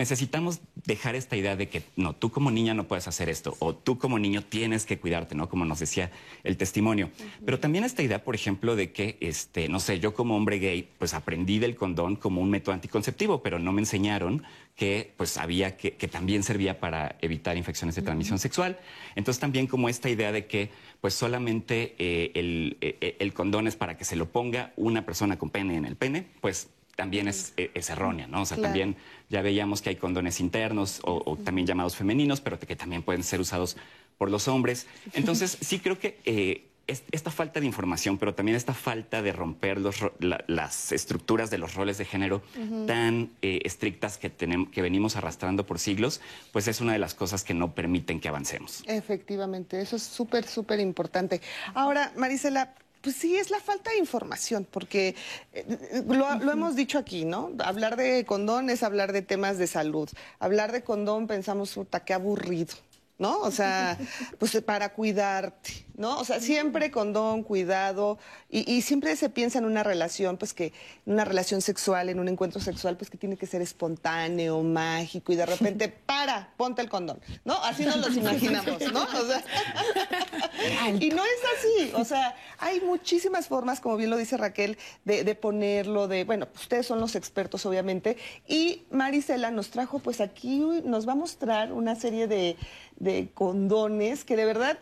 necesitamos dejar esta idea de que no, tú como niña no puedes hacer esto, o tú como niño tienes que cuidarte, ¿no? Como nos decía el testimonio. Pero también esta idea, por ejemplo, de que, este, no sé, yo como hombre gay, pues aprendí del condón como un método anticonceptivo, pero no me enseñaron que pues había que, que también servía para evitar infecciones de transmisión sexual. Entonces también como esta idea de que pues solamente eh, el, eh, el condón es para que se lo ponga una persona con pene en el pene, pues también es, eh, es errónea, ¿no? O sea, Claro. también ya veíamos que hay condones internos o, o también llamados femeninos, pero que también pueden ser usados por los hombres. Entonces, sí creo que eh, es- esta falta de información, pero también esta falta de romper los ro- la- las estructuras de los roles de género tan eh, estrictas que, tenemos, que venimos arrastrando por siglos, pues es una de las cosas que no permiten que avancemos. Efectivamente, eso es súper, súper importante. Ahora, Marisela, pues sí, es la falta de información, porque eh, lo, lo hemos dicho aquí, ¿no? Hablar de condón es hablar de temas de salud. Hablar de condón pensamos, puta, qué aburrido. ¿No? O sea, pues para cuidarte, ¿no? O sea, siempre condón, cuidado, y, y siempre se piensa en una relación, pues que, en una relación sexual, en un encuentro sexual, pues que tiene que ser espontáneo, mágico, y de repente, (laughs) para, ponte el condón, ¿no? Así nos los imaginamos, ¿no? O sea, (laughs) y no es así, o sea, hay muchísimas formas, como bien lo dice Raquel, de, de ponerlo, de, bueno, pues ustedes son los expertos, obviamente, y Marisela nos trajo, pues aquí nos va a mostrar una serie de, de condones que de verdad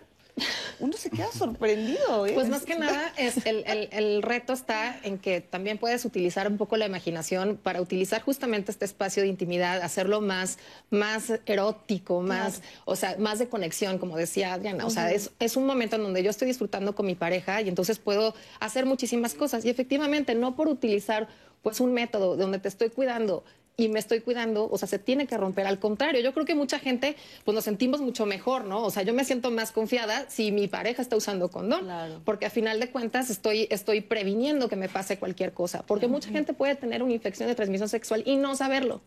uno se queda sorprendido. ¿eh? Pues más que nada, es (laughs) el, el- el reto está en que también puedes utilizar un poco la imaginación para utilizar justamente este espacio de intimidad, hacerlo más, más erótico, más, o sea, más de conexión, como decía Adriana. O sea, es, es un momento en donde yo estoy disfrutando con mi pareja y entonces puedo hacer muchísimas cosas. Y efectivamente, no por utilizar pues un método donde te estoy cuidando y me estoy cuidando, o sea, se tiene que romper. Al contrario, yo creo que mucha gente, pues nos sentimos mucho mejor, ¿no? O sea, yo me siento más confiada si mi pareja está usando condón, porque a final de cuentas estoy, estoy previniendo que me pase cualquier cosa, porque mucha gente puede tener una infección de transmisión sexual y no saberlo.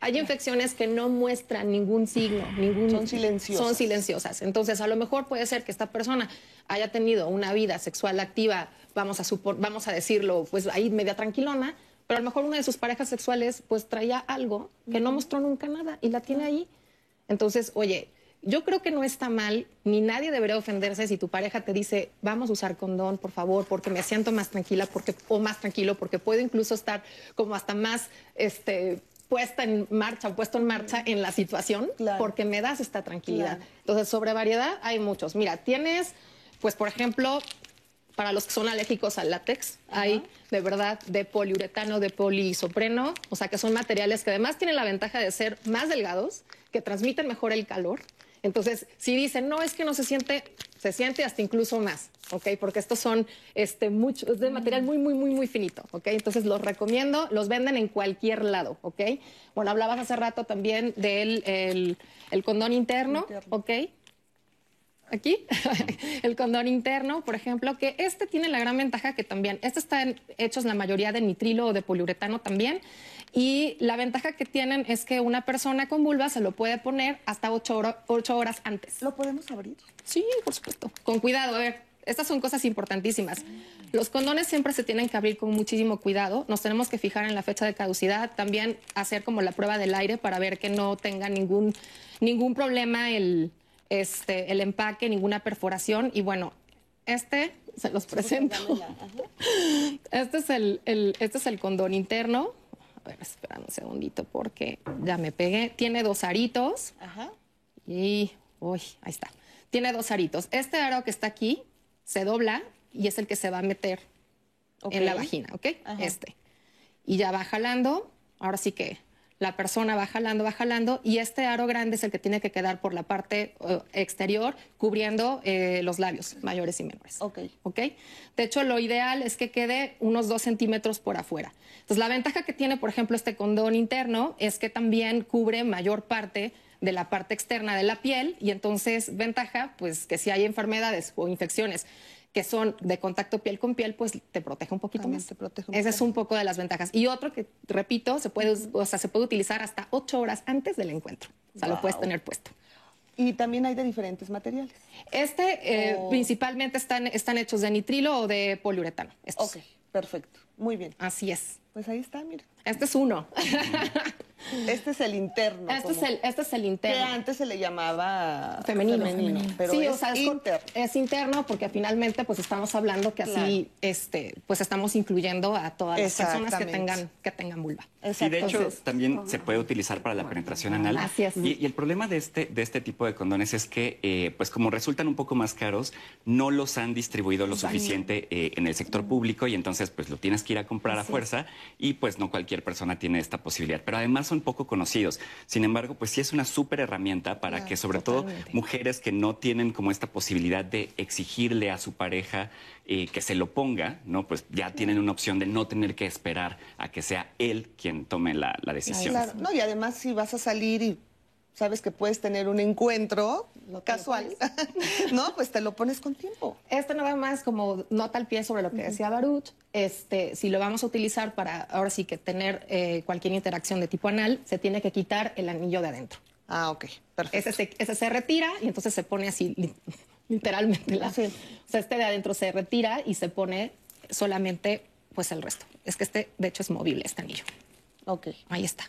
Hay infecciones que no muestran ningún signo, ningún Son silenciosas. Son silenciosas. Entonces, a lo mejor puede ser que esta persona haya tenido una vida sexual activa, vamos a supor, vamos a decirlo, pues ahí media tranquilona, pero a lo mejor una de sus parejas sexuales pues traía algo que no mostró nunca nada y la tiene ahí. Entonces, oye, yo creo que no está mal, ni nadie debería ofenderse si tu pareja te dice, vamos a usar condón, por favor, porque me siento más tranquila porque, o más tranquilo, porque puedo incluso estar como hasta más, este, puesta en marcha, puesto en marcha en la situación, Claro. porque me das esta tranquilidad. Claro. Entonces, sobre variedad hay muchos. Mira, tienes, pues, por ejemplo, para los que son alérgicos al látex, hay de verdad de poliuretano, de poliisopreno, o sea que son materiales que además tienen la ventaja de ser más delgados, que transmiten mejor el calor. Entonces, si dicen, no, es que no se siente, se siente hasta incluso más, ¿ok? Porque estos son este, mucho, es de material muy, muy, muy, muy finito, ¿ok? Entonces, los recomiendo, los venden en cualquier lado, ¿ok? Bueno, hablabas hace rato también del el, el condón interno, ¿ok? Aquí, (laughs) el condón interno, por ejemplo, que este tiene la gran ventaja que también, este están hechos la mayoría de nitrilo o de poliuretano también, y la ventaja que tienen es que una persona con vulva se lo puede poner hasta ocho, hora- ocho horas antes. ¿Lo podemos abrir? Sí, por supuesto. Con cuidado, a ver, estas son cosas importantísimas. Los condones siempre se tienen que abrir con muchísimo cuidado. Nos tenemos que fijar en la fecha de caducidad, también hacer como la prueba del aire para ver que no tenga ningún, ningún problema el, este, el empaque, ninguna perforación. Y bueno, este se los presento. (laughs) Este es el, el- este es el condón interno. A ver, espera un segundito porque ya me pegué. Tiene dos aritos. Ajá. Y, uy, ahí está. Tiene dos aritos. Este aro que está aquí se dobla y es el que se va a meter en la vagina, ¿ok? Ajá. Este. Y ya va jalando. Ahora sí que la persona va jalando, va jalando. Y este aro grande es el que tiene que quedar por la parte eh, exterior, cubriendo eh, los labios mayores y menores. Ok. ¿ok? De hecho, lo ideal es que quede unos dos centímetros por afuera. Entonces, la ventaja que tiene, por ejemplo, este condón interno es que también cubre mayor parte de la parte externa de la piel y entonces ventaja, pues que si hay enfermedades o infecciones que son de contacto piel con piel, pues te protege un poquito También más. te protege un Ese es poco. un poco de las ventajas. Y otro que, repito, se puede, o sea, se puede utilizar hasta ocho horas antes del encuentro. O sea, lo puedes tener puesto. Y también hay de diferentes materiales. Este eh, Oh. principalmente están, están hechos de nitrilo o de poliuretano. Estos. Ok, perfecto. Muy bien. Así es. Pues ahí está, mira. Este es uno. (laughs) Este es el interno. este, es el, este es el Que interno. antes se le llamaba Femenino. pero sí, es o sea, es, con- interno. es interno porque finalmente pues estamos hablando que así Claro. este pues estamos incluyendo a todas las personas que tengan que tengan vulva. Y de hecho Entonces, también se puede utilizar para la penetración anal. Así es. Y, y el problema de este, de este tipo de condones es que, eh, pues como resultan un poco más caros, no los han distribuido lo suficiente eh, en el sector público y entonces pues lo tienes que ir a comprar a fuerza y pues no cualquier persona tiene esta posibilidad. Pero además son poco conocidos. Sin embargo, pues sí es una súper herramienta para que sobre todo mujeres que no tienen como esta posibilidad de exigirle a su pareja eh, que se lo ponga, ¿no? Pues ya tienen una opción de no tener que esperar a que sea él quien tome la, la decisión. Claro, no, y además si vas a salir y sabes que puedes tener un encuentro casual, (laughs) ¿no? Pues te lo pones con tiempo. Este nada más como nota al pie sobre lo que decía Baruch, este, si lo vamos a utilizar para ahora sí que tener eh, cualquier interacción de tipo anal, se tiene que quitar el anillo de adentro. Ah, ok, perfecto. Ese se, ese se retira y entonces se pone así li- literalmente. La, Sí. O sea, este de adentro se retira y se pone solamente pues el resto. Es que este de hecho es movible, este anillo. Ok, Ahí está.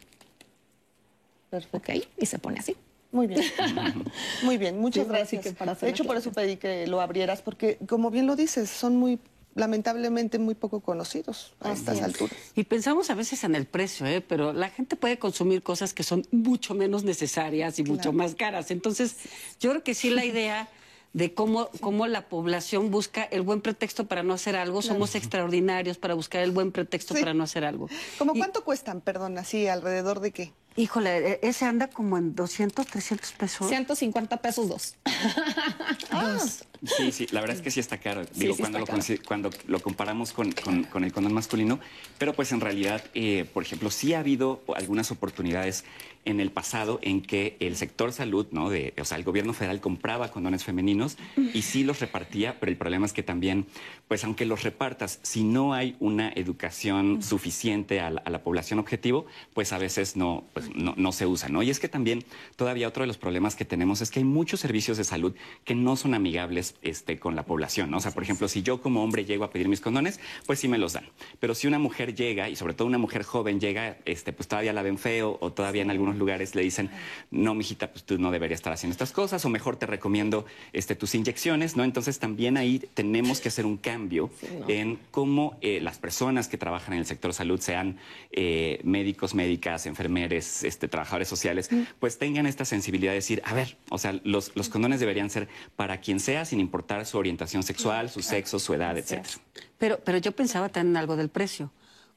Perfecto. Ok, y se pone así. Muy bien. (laughs) Muy bien, muchas Sí, gracias. que para hacer de hecho, por eso pedí que lo abrieras, porque como bien lo dices, son muy, lamentablemente, muy poco conocidos a estas alturas. Y pensamos a veces en el precio, ¿eh? pero la gente puede consumir cosas que son mucho menos necesarias y mucho más caras. Entonces, yo creo que sí la (laughs) idea de cómo, cómo la población busca el buen pretexto para no hacer algo. Somos extraordinarios para buscar el buen pretexto Sí. para no hacer algo. ¿Cómo Y- cuánto cuestan, perdón, así, alrededor de qué? Híjole, e- ese anda como en 200, 300 pesos. 150 pesos dos. Sí, sí, la verdad es que sí está caro. Digo, sí cuando, está lo, consi- cuando lo comparamos con, con- con el condón masculino, pero pues en realidad, eh, por ejemplo, sí ha habido algunas oportunidades en el pasado en que el sector salud, ¿no? De, o sea, el gobierno federal compraba condones femeninos y sí los repartía, pero el problema es que también, pues aunque los repartas, si no hay una educación suficiente a la, a la población objetivo, pues a veces no, pues no, no se usa, ¿no? Y es que también todavía otro de los problemas que tenemos es que hay muchos servicios de salud que no son amigables este, con la población. ¿no? O sea, por ejemplo, si yo como hombre llego a pedir mis condones, pues sí me los dan. Pero si una mujer llega, y sobre todo una mujer joven llega, este, pues todavía la ven feo o todavía en algunos lugares le dicen, no, mijita, pues tú no deberías estar haciendo estas cosas o mejor te recomiendo este, tus inyecciones, ¿no? Entonces también ahí tenemos que hacer un cambio en cómo eh, las personas que trabajan en el sector salud, sean eh, médicos, médicas, enfermeres, este, trabajadores sociales, pues tengan esta sensibilidad de decir, a ver, o sea, los, los condones deberían ser para quien sea, sin importar su orientación sexual, su sexo, su edad, etcétera. Pero, pero yo pensaba también algo del precio.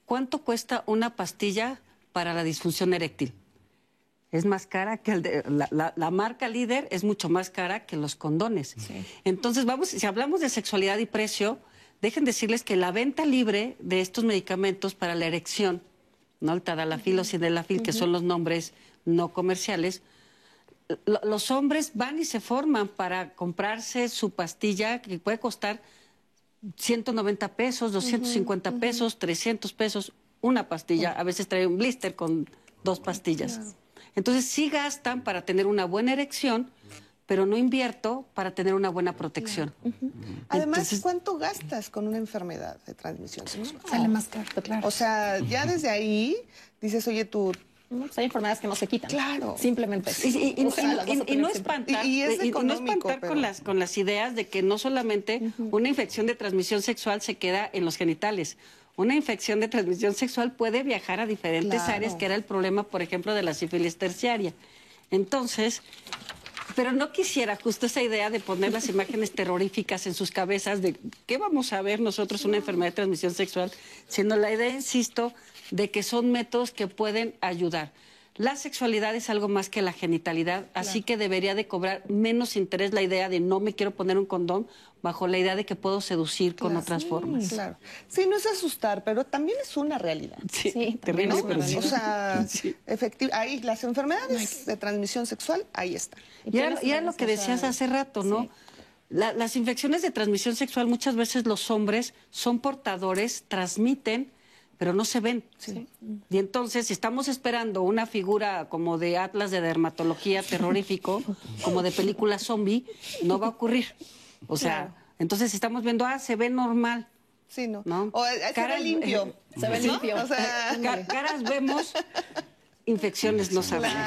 ¿Cuánto cuesta una pastilla para la disfunción eréctil? Es más cara que el de, la, marca líder es mucho más cara que los condones. Entonces, vamos, si hablamos de sexualidad y precio, dejen decirles que la venta libre de estos medicamentos para la erección, ¿no? el tadalafil o sildenafil, que son los nombres no comerciales, los hombres van y se forman para comprarse su pastilla que puede costar 190 pesos, 250 pesos, 300 pesos, una pastilla. A veces trae un blister con dos pastillas. Entonces sí gastan para tener una buena erección, pero no invierto para tener una buena protección. Además, ¿cuánto gastas con una enfermedad de transmisión sexual? Sale más caro, claro. O sea, ya desde ahí dices, oye, tú pues hay enfermedades que no se quitan. Claro. Simplemente. Y, no espantar, y, es no espantar con, las, con las ideas de que no solamente una infección de transmisión sexual se queda en los genitales. Una infección de transmisión sexual puede viajar a diferentes áreas, que era el problema, por ejemplo, de la sífilis terciaria. Entonces, pero no quisiera justo esa idea de poner las imágenes terroríficas en sus cabezas de qué vamos a ver nosotros una enfermedad de transmisión sexual, sino la idea, insisto, de que son métodos que pueden ayudar. La sexualidad es algo más que la genitalidad, así que debería de cobrar menos interés la idea de no me quiero poner un condón bajo la idea de que puedo seducir con otras formas. Claro. Sí, no es asustar, pero también es una realidad. Sí, terrible, O sea, (laughs) ahí las enfermedades de transmisión sexual, ahí están. Y era, lo que decías hace rato, ¿no? las infecciones de transmisión sexual muchas veces los hombres son portadores, transmiten pero no se ven. Y entonces, si estamos esperando una figura como de Atlas de dermatología terrorífico, (laughs) como de película zombie, no va a ocurrir. O sea, entonces si estamos viendo, ah, se ve normal. Sí, ¿no? O eh, se ve limpio. se ve limpio. O sea, caras vemos, infecciones no sabemos.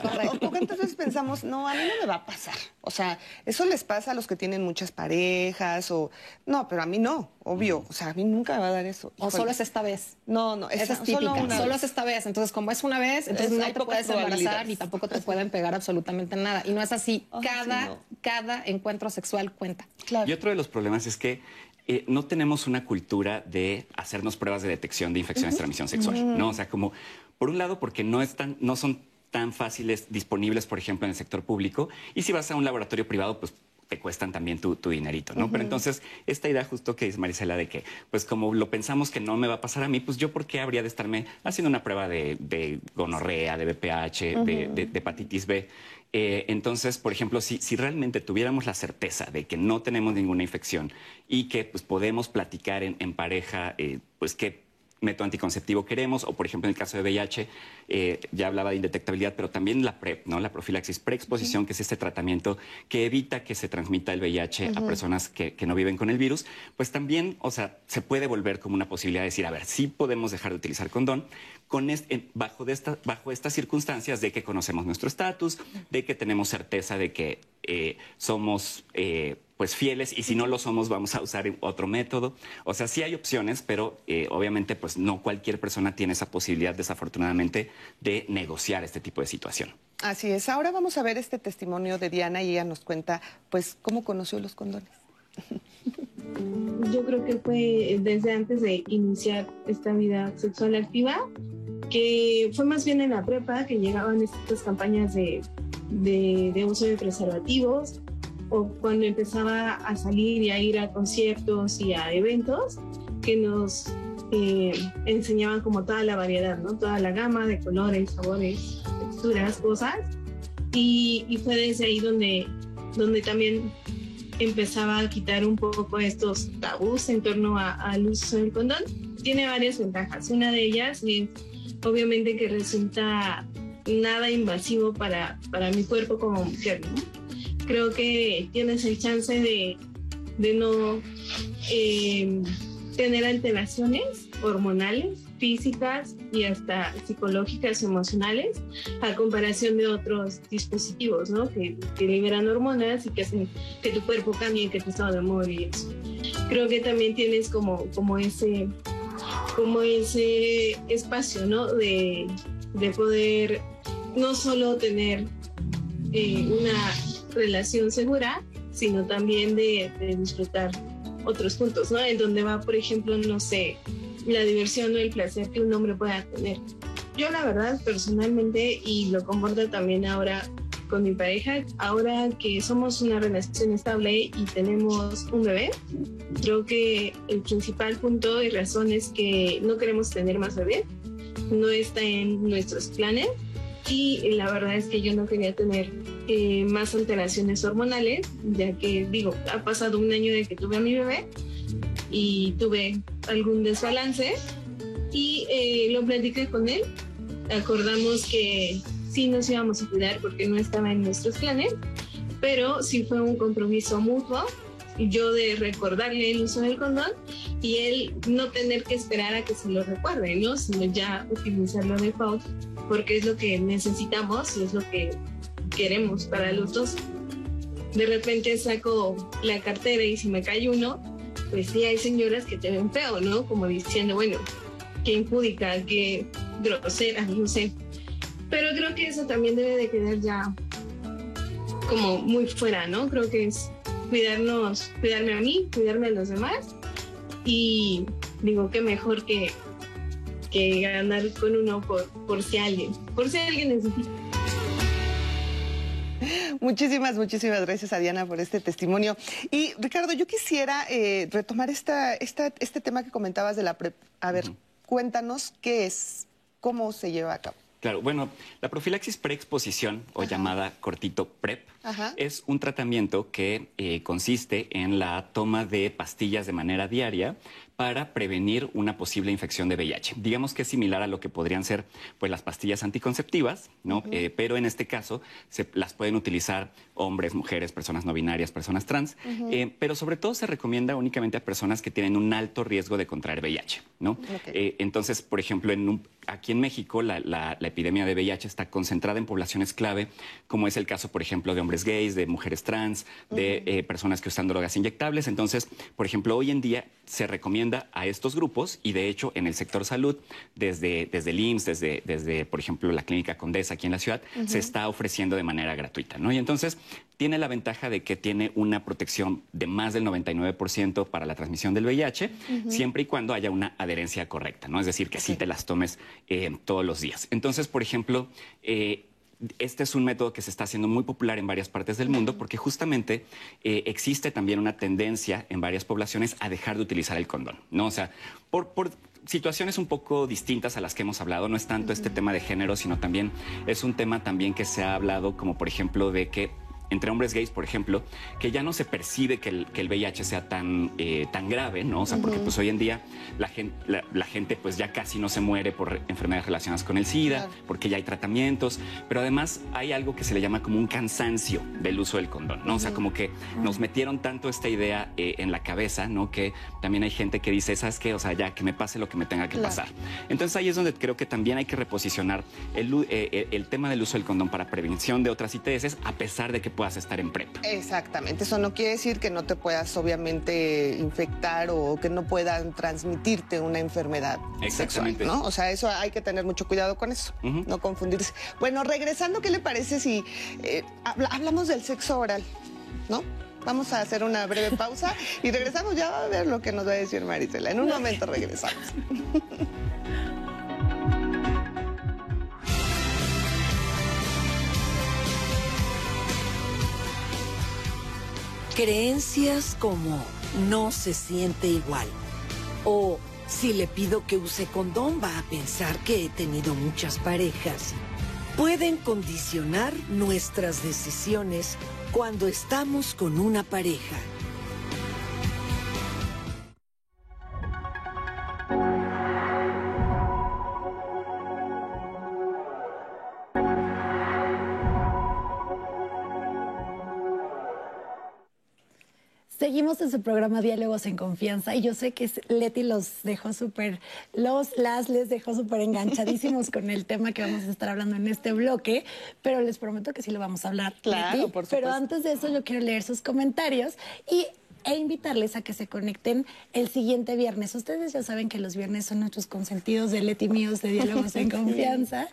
Claro, Porque entonces pensamos, no, a mí no me va a pasar. O sea, eso les pasa a los que tienen muchas parejas o... No, pero a mí no, obvio. O sea, a mí nunca me va a dar eso. O solo es esta vez. No, no, esa es típica. Solo, es esta vez. Entonces, como es una vez, entonces no te puedes embarazar ni tampoco te pueden pegar absolutamente nada. Y no es así. cada, cada encuentro sexual cuenta. Y otro de los problemas es que eh, no tenemos una cultura de hacernos pruebas de detección de infecciones de transmisión sexual, ¿no? O sea, como por un lado, porque no, están, no son tan fáciles disponibles, por ejemplo, en el sector público. Y si vas a un laboratorio privado, pues te cuestan también tu, dinerito, ¿no? Pero entonces, esta idea justo que dice Marisela de que, pues como lo pensamos que no me va a pasar a mí, pues yo por qué habría de estarme haciendo una prueba de, gonorrea, de BPH, de, hepatitis B. Eh, entonces, por ejemplo, si, si, realmente tuviéramos la certeza de que no tenemos ninguna infección y que pues, podemos platicar en, en pareja, eh, pues que método anticonceptivo queremos, o por ejemplo en el caso de VIH, eh, ya hablaba de indetectabilidad, pero también la PrEP, ¿no? la profilaxis preexposición, que es este tratamiento que evita que se transmita el VIH a personas que, no viven con el virus, pues también, o sea, se puede volver como una posibilidad de decir, a ver, sí podemos dejar de utilizar condón con bajo, de esta, bajo estas circunstancias de que conocemos nuestro estatus, de que tenemos certeza de que eh, somos... Eh, pues fieles y si no lo somos vamos a usar otro método. O sea, sí hay opciones, pero eh, obviamente pues no cualquier persona tiene esa posibilidad desafortunadamente de negociar este tipo de situación. Así es. Ahora vamos a ver este testimonio de Diana y ella nos cuenta pues cómo conoció los condones. Yo creo que fue desde antes de iniciar esta vida sexual activa, que fue más bien en la prepa que llegaban estas campañas de, de, uso de preservativos o cuando empezaba a salir y a ir a conciertos y a eventos que nos eh, enseñaban como toda la variedad, ¿no? Toda la gama de colores, sabores, texturas, cosas. Y, fue desde ahí donde, donde también empezaba a quitar un poco estos tabús en torno al uso del condón. Tiene varias ventajas. Una de ellas es obviamente que resulta nada invasivo para, para mi cuerpo como mujer, ¿no? creo que tienes el chance de, de no eh, tener alteraciones hormonales, físicas y hasta psicológicas, emocionales, a comparación de otros dispositivos, ¿no? Que, que liberan hormonas y que hacen que tu cuerpo cambie, que tu estado de humor y eso. Creo que también tienes como, como ese como ese espacio, ¿no? De, de poder no solo tener eh, una relación segura, sino también de, disfrutar otros puntos, ¿no? En donde va, por ejemplo, no sé, la diversión o el placer que un hombre pueda tener. Yo la verdad, personalmente, y lo comporto también ahora con mi pareja, ahora que somos una relación estable y tenemos un bebé, creo que el principal punto y razón es que no queremos tener más bebé, no está en nuestros planes. Y la verdad es que yo no quería tener eh, más alteraciones hormonales, ya que digo, ha pasado un año de que tuve a mi bebé y tuve algún desbalance. Y eh, lo platiqué con él, acordamos que sí nos íbamos a cuidar porque no estaba en nuestros planes, pero sí fue un compromiso mutuo yo de recordarle el uso del condón y él no tener que esperar a que se lo recuerde, ¿no? Sino ya utilizarlo de default porque es lo que necesitamos y es lo que queremos para los dos. De repente saco la cartera y si me cae uno, pues sí hay señoras que te ven feo, ¿no? Como diciendo, bueno, qué impúdica, qué grosera, no sé. Pero creo que eso también debe de quedar ya como muy fuera, ¿no? Creo que es cuidarnos, cuidarme a mí, cuidarme a los demás. Y digo que mejor que, que ganar con uno por, por si alguien, por si alguien necesita. Muchísimas, muchísimas gracias a Diana por este testimonio. Y Ricardo, yo quisiera eh, retomar esta, esta, este tema que comentabas de la PrEP. A ver, uh -huh. cuéntanos qué es, cómo se lleva a cabo. Claro, bueno, la profilaxis preexposición o Ajá. llamada cortito PrEP Ajá. es un tratamiento que eh, consiste en la toma de pastillas de manera diaria para prevenir una posible infección de VIH. Digamos que es similar a lo que podrían ser pues, las pastillas anticonceptivas, ¿no? Uh -huh. eh, pero en este caso se las pueden utilizar hombres, mujeres, personas no binarias, personas trans, uh -huh. eh, pero sobre todo se recomienda únicamente a personas que tienen un alto riesgo de contraer VIH. ¿no? Okay. Eh, entonces, por ejemplo, en un, aquí en México la, la, la, epidemia de VIH está concentrada en poblaciones clave, como es el caso, por ejemplo, de hombres gays, de mujeres trans, de uh -huh. personas que usan drogas inyectables. Entonces, por ejemplo, hoy en día se recomienda a estos grupos y de hecho en el sector salud, desde, desde el IMSS, desde, desde por ejemplo la Clínica Condesa aquí en la ciudad, uh -huh. se está ofreciendo de manera gratuita. ¿no? Y entonces tiene la ventaja de que tiene una protección de más del 99% para la transmisión del VIH, uh -huh. siempre y cuando haya una adherencia correcta, ¿no? Es decir, que okay. sí te las tomes eh, todos los días. Entonces, por ejemplo, eh, este es un método que se está haciendo muy popular en varias partes del mundo porque justamente eh, existe también una tendencia en varias poblaciones a dejar de utilizar el condón, ¿no? O sea, por, por situaciones un poco distintas a las que hemos hablado, no es tanto uh -huh. este tema de género, sino también es un tema también que se ha hablado como por ejemplo de que entre hombres gays, por ejemplo, que ya no se percibe que el, que el VIH sea tan, eh, tan grave, ¿no? O sea, uh -huh. porque pues hoy en día la gente, la, la, gente pues ya casi no se muere por enfermedades relacionadas con el SIDA, claro. porque ya hay tratamientos, pero además hay algo que se le llama como un cansancio del uso del condón, ¿no? O sea, como que nos metieron tanto esta idea eh, en la cabeza, ¿no? Que también hay gente que dice, ¿sabes qué? O sea, ya que me pase lo que me tenga que claro. pasar. Entonces ahí es donde creo que también hay que reposicionar el, eh, el tema del uso del condón para prevención de otras ITS, a pesar de que puedas estar en PrEP. Exactamente, eso no quiere decir que no te puedas obviamente infectar o que no puedan transmitirte una enfermedad Exactamente. sexual, ¿no? O sea, eso hay que tener mucho cuidado con eso, uh -huh. no confundirse. Bueno, regresando, ¿qué le parece si eh, hablamos del sexo oral, ¿no? Vamos a hacer una breve pausa y regresamos ya a ver lo que nos va a decir Marisela. En un momento regresamos. (laughs) Creencias como no se siente igual o si le pido que use condón va a pensar que he tenido muchas parejas pueden condicionar nuestras decisiones cuando estamos con una pareja. En su programa Diálogos en Confianza y yo sé que Leti los dejó súper, los, las les dejó súper enganchadísimos (laughs) con el tema que vamos a estar hablando en este bloque, pero les prometo que sí lo vamos a hablar. Claro, por supuesto. Pero antes de eso yo quiero leer sus comentarios y e invitarles a que se conecten el siguiente viernes. Ustedes ya saben que los viernes son nuestros consentidos de Leti míos de diálogos en (laughs) confianza,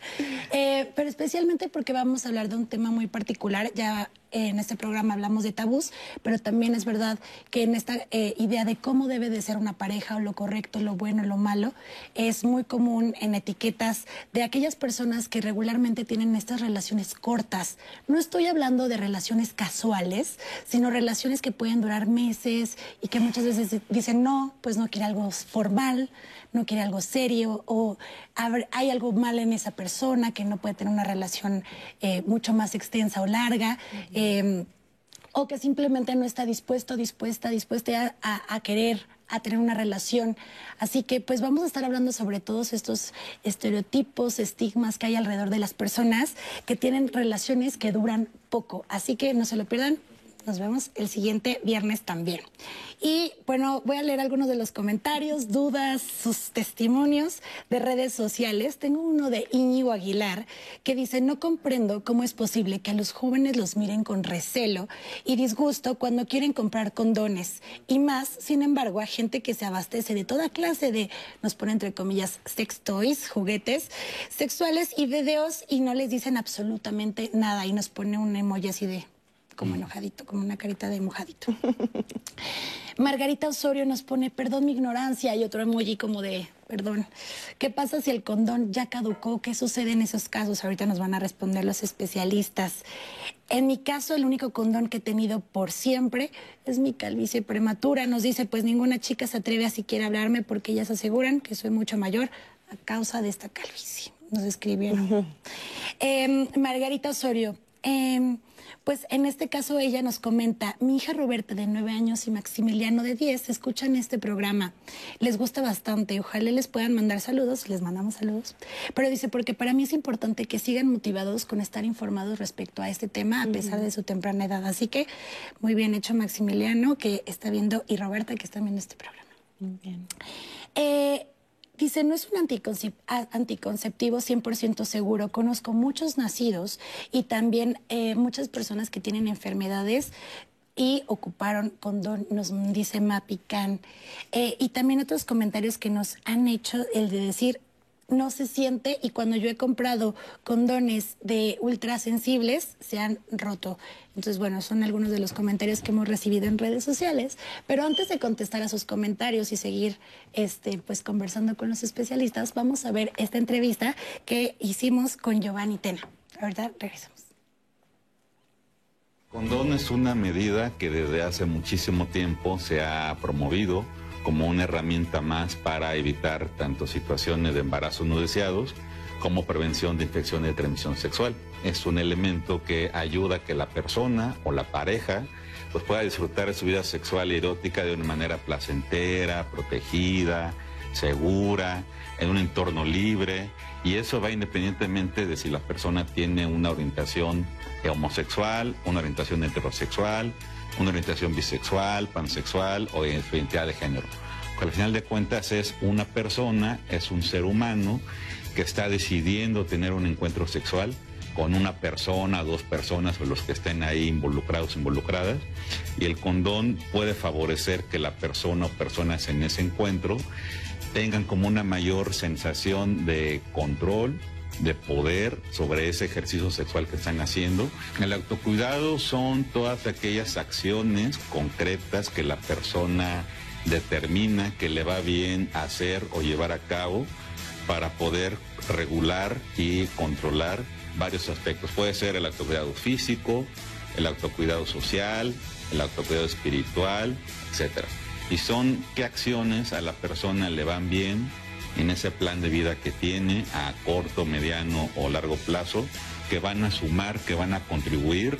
eh, pero especialmente porque vamos a hablar de un tema muy particular. Ya en este programa hablamos de tabús, pero también es verdad que en esta eh, idea de cómo debe de ser una pareja o lo correcto, lo bueno, lo malo, es muy común en etiquetas de aquellas personas que regularmente tienen estas relaciones cortas. No estoy hablando de relaciones casuales, sino relaciones que pueden durar meses y que muchas veces dicen, no, pues no quiere algo formal, no quiere algo serio o hay algo mal en esa persona que no puede tener una relación eh, mucho más extensa o larga. Em, o que simplemente no está dispuesto, dispuesta, dispuesta a, querer, a tener una relación. Así que pues vamos a estar hablando sobre todos estos estereotipos, estigmas que hay alrededor de las personas que tienen relaciones que duran poco. Así que no se lo pierdan, nos vemos el siguiente viernes también. Y bueno, voy a leer algunos de los comentarios, dudas, sus testimonios de redes sociales. Tengo uno de Íñigo Aguilar que dice, no comprendo cómo es posible que a los jóvenes los miren con recelo y disgusto cuando quieren comprar condones. Y más, sin embargo, a gente que se abastece de toda clase de, nos pone entre comillas, sex toys, juguetes sexuales y videos y no les dicen absolutamente nada. Y nos pone un emoji así de como enojadito, como una carita de mojadito. (laughs) Margarita Osorio nos pone, perdón mi ignorancia, y otro emoji como de, perdón. ¿Qué pasa si el condón ya caducó? ¿Qué sucede en esos casos? Ahorita nos van a responder los especialistas. En mi caso, el único condón que he tenido por siempre es mi calvicie prematura. Nos dice, pues ninguna chica se atreve a siquiera hablarme porque ellas aseguran que soy mucho mayor a causa de esta calvicie. Nos escribieron. Em, Margarita Osorio, eh, pues en este caso ella nos comenta, mi hija Roberta de nueve años y Maximiliano de 10 escuchan este programa. Les gusta bastante, ojalá les puedan mandar saludos, les mandamos saludos. Pero dice, porque para mí es importante que sigan motivados con estar informados respecto a este tema a pesar de su temprana edad. Así que muy bien hecho Maximiliano que está viendo y Roberta que está viendo este programa. Muy bien. Eh, Dice, no es un anticonceptivo 100% seguro. Conozco muchos nacidos y también eh, muchas personas que tienen enfermedades y ocuparon condón, nos dice Mapican. Eh, y también otros comentarios que nos han hecho el de decir, no se siente y cuando yo he comprado condones de ultrasensibles se han roto. Entonces, bueno, son algunos de los comentarios que hemos recibido en redes sociales. Pero antes de contestar a sus comentarios y seguir este, pues, conversando con los especialistas, vamos a ver esta entrevista que hicimos con Giovanni Tena. Ahorita regresamos. Condón es una medida que desde hace muchísimo tiempo se ha promovido como una herramienta más para evitar tanto situaciones de embarazos no deseados como prevención de infecciones de transmisión sexual. Es un elemento que ayuda a que la persona o la pareja pues pueda disfrutar de su vida sexual y erótica de una manera placentera, protegida, segura, en un entorno libre y eso va independientemente de si la persona tiene una orientación homosexual, una orientación heterosexual, una orientación bisexual, pansexual o identidad de género. al final de cuentas es una persona, es un ser humano que está decidiendo tener un encuentro sexual con una persona, dos personas o los que estén ahí involucrados, involucradas, y el condón puede favorecer que la persona o personas en ese encuentro tengan como una mayor sensación de control, de poder sobre ese ejercicio sexual que están haciendo. El autocuidado son todas aquellas acciones concretas que la persona determina que le va bien hacer o llevar a cabo para poder regular y controlar varios aspectos. Puede ser el autocuidado físico, el autocuidado social, el autocuidado espiritual, etc. Y son qué acciones a la persona le van bien en ese plan de vida que tiene a corto, mediano o largo plazo, que van a sumar, que van a contribuir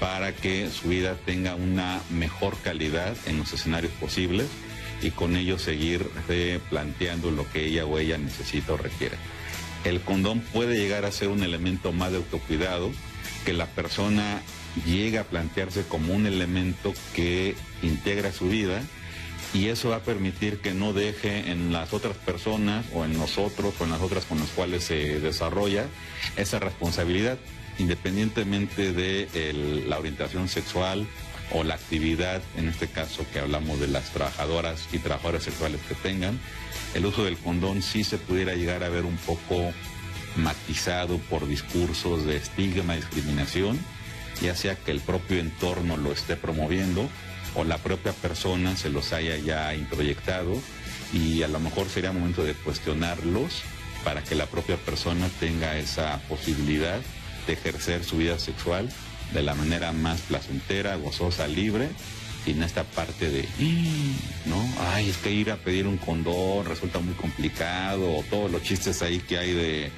para que su vida tenga una mejor calidad en los escenarios posibles y con ello seguir planteando lo que ella o ella necesita o requiere. El condón puede llegar a ser un elemento más de autocuidado que la persona llegue a plantearse como un elemento que integra su vida y eso va a permitir que no deje en las otras personas o en nosotros o en las otras con las cuales se desarrolla esa responsabilidad, independientemente de la orientación sexual o la actividad, en este caso que hablamos de las trabajadoras y trabajadores sexuales que tengan, el uso del condón sí se pudiera llegar a ver un poco matizado por discursos de estigma, discriminación, ya sea que el propio entorno lo esté promoviendo o la propia persona se los haya ya introyectado y a lo mejor sería momento de cuestionarlos para que la propia persona tenga esa posibilidad de ejercer su vida sexual de la manera más placentera, gozosa, libre, sin esta parte de, ¿no? Ay, es que ir a pedir un condón resulta muy complicado, o todos los chistes ahí que hay de,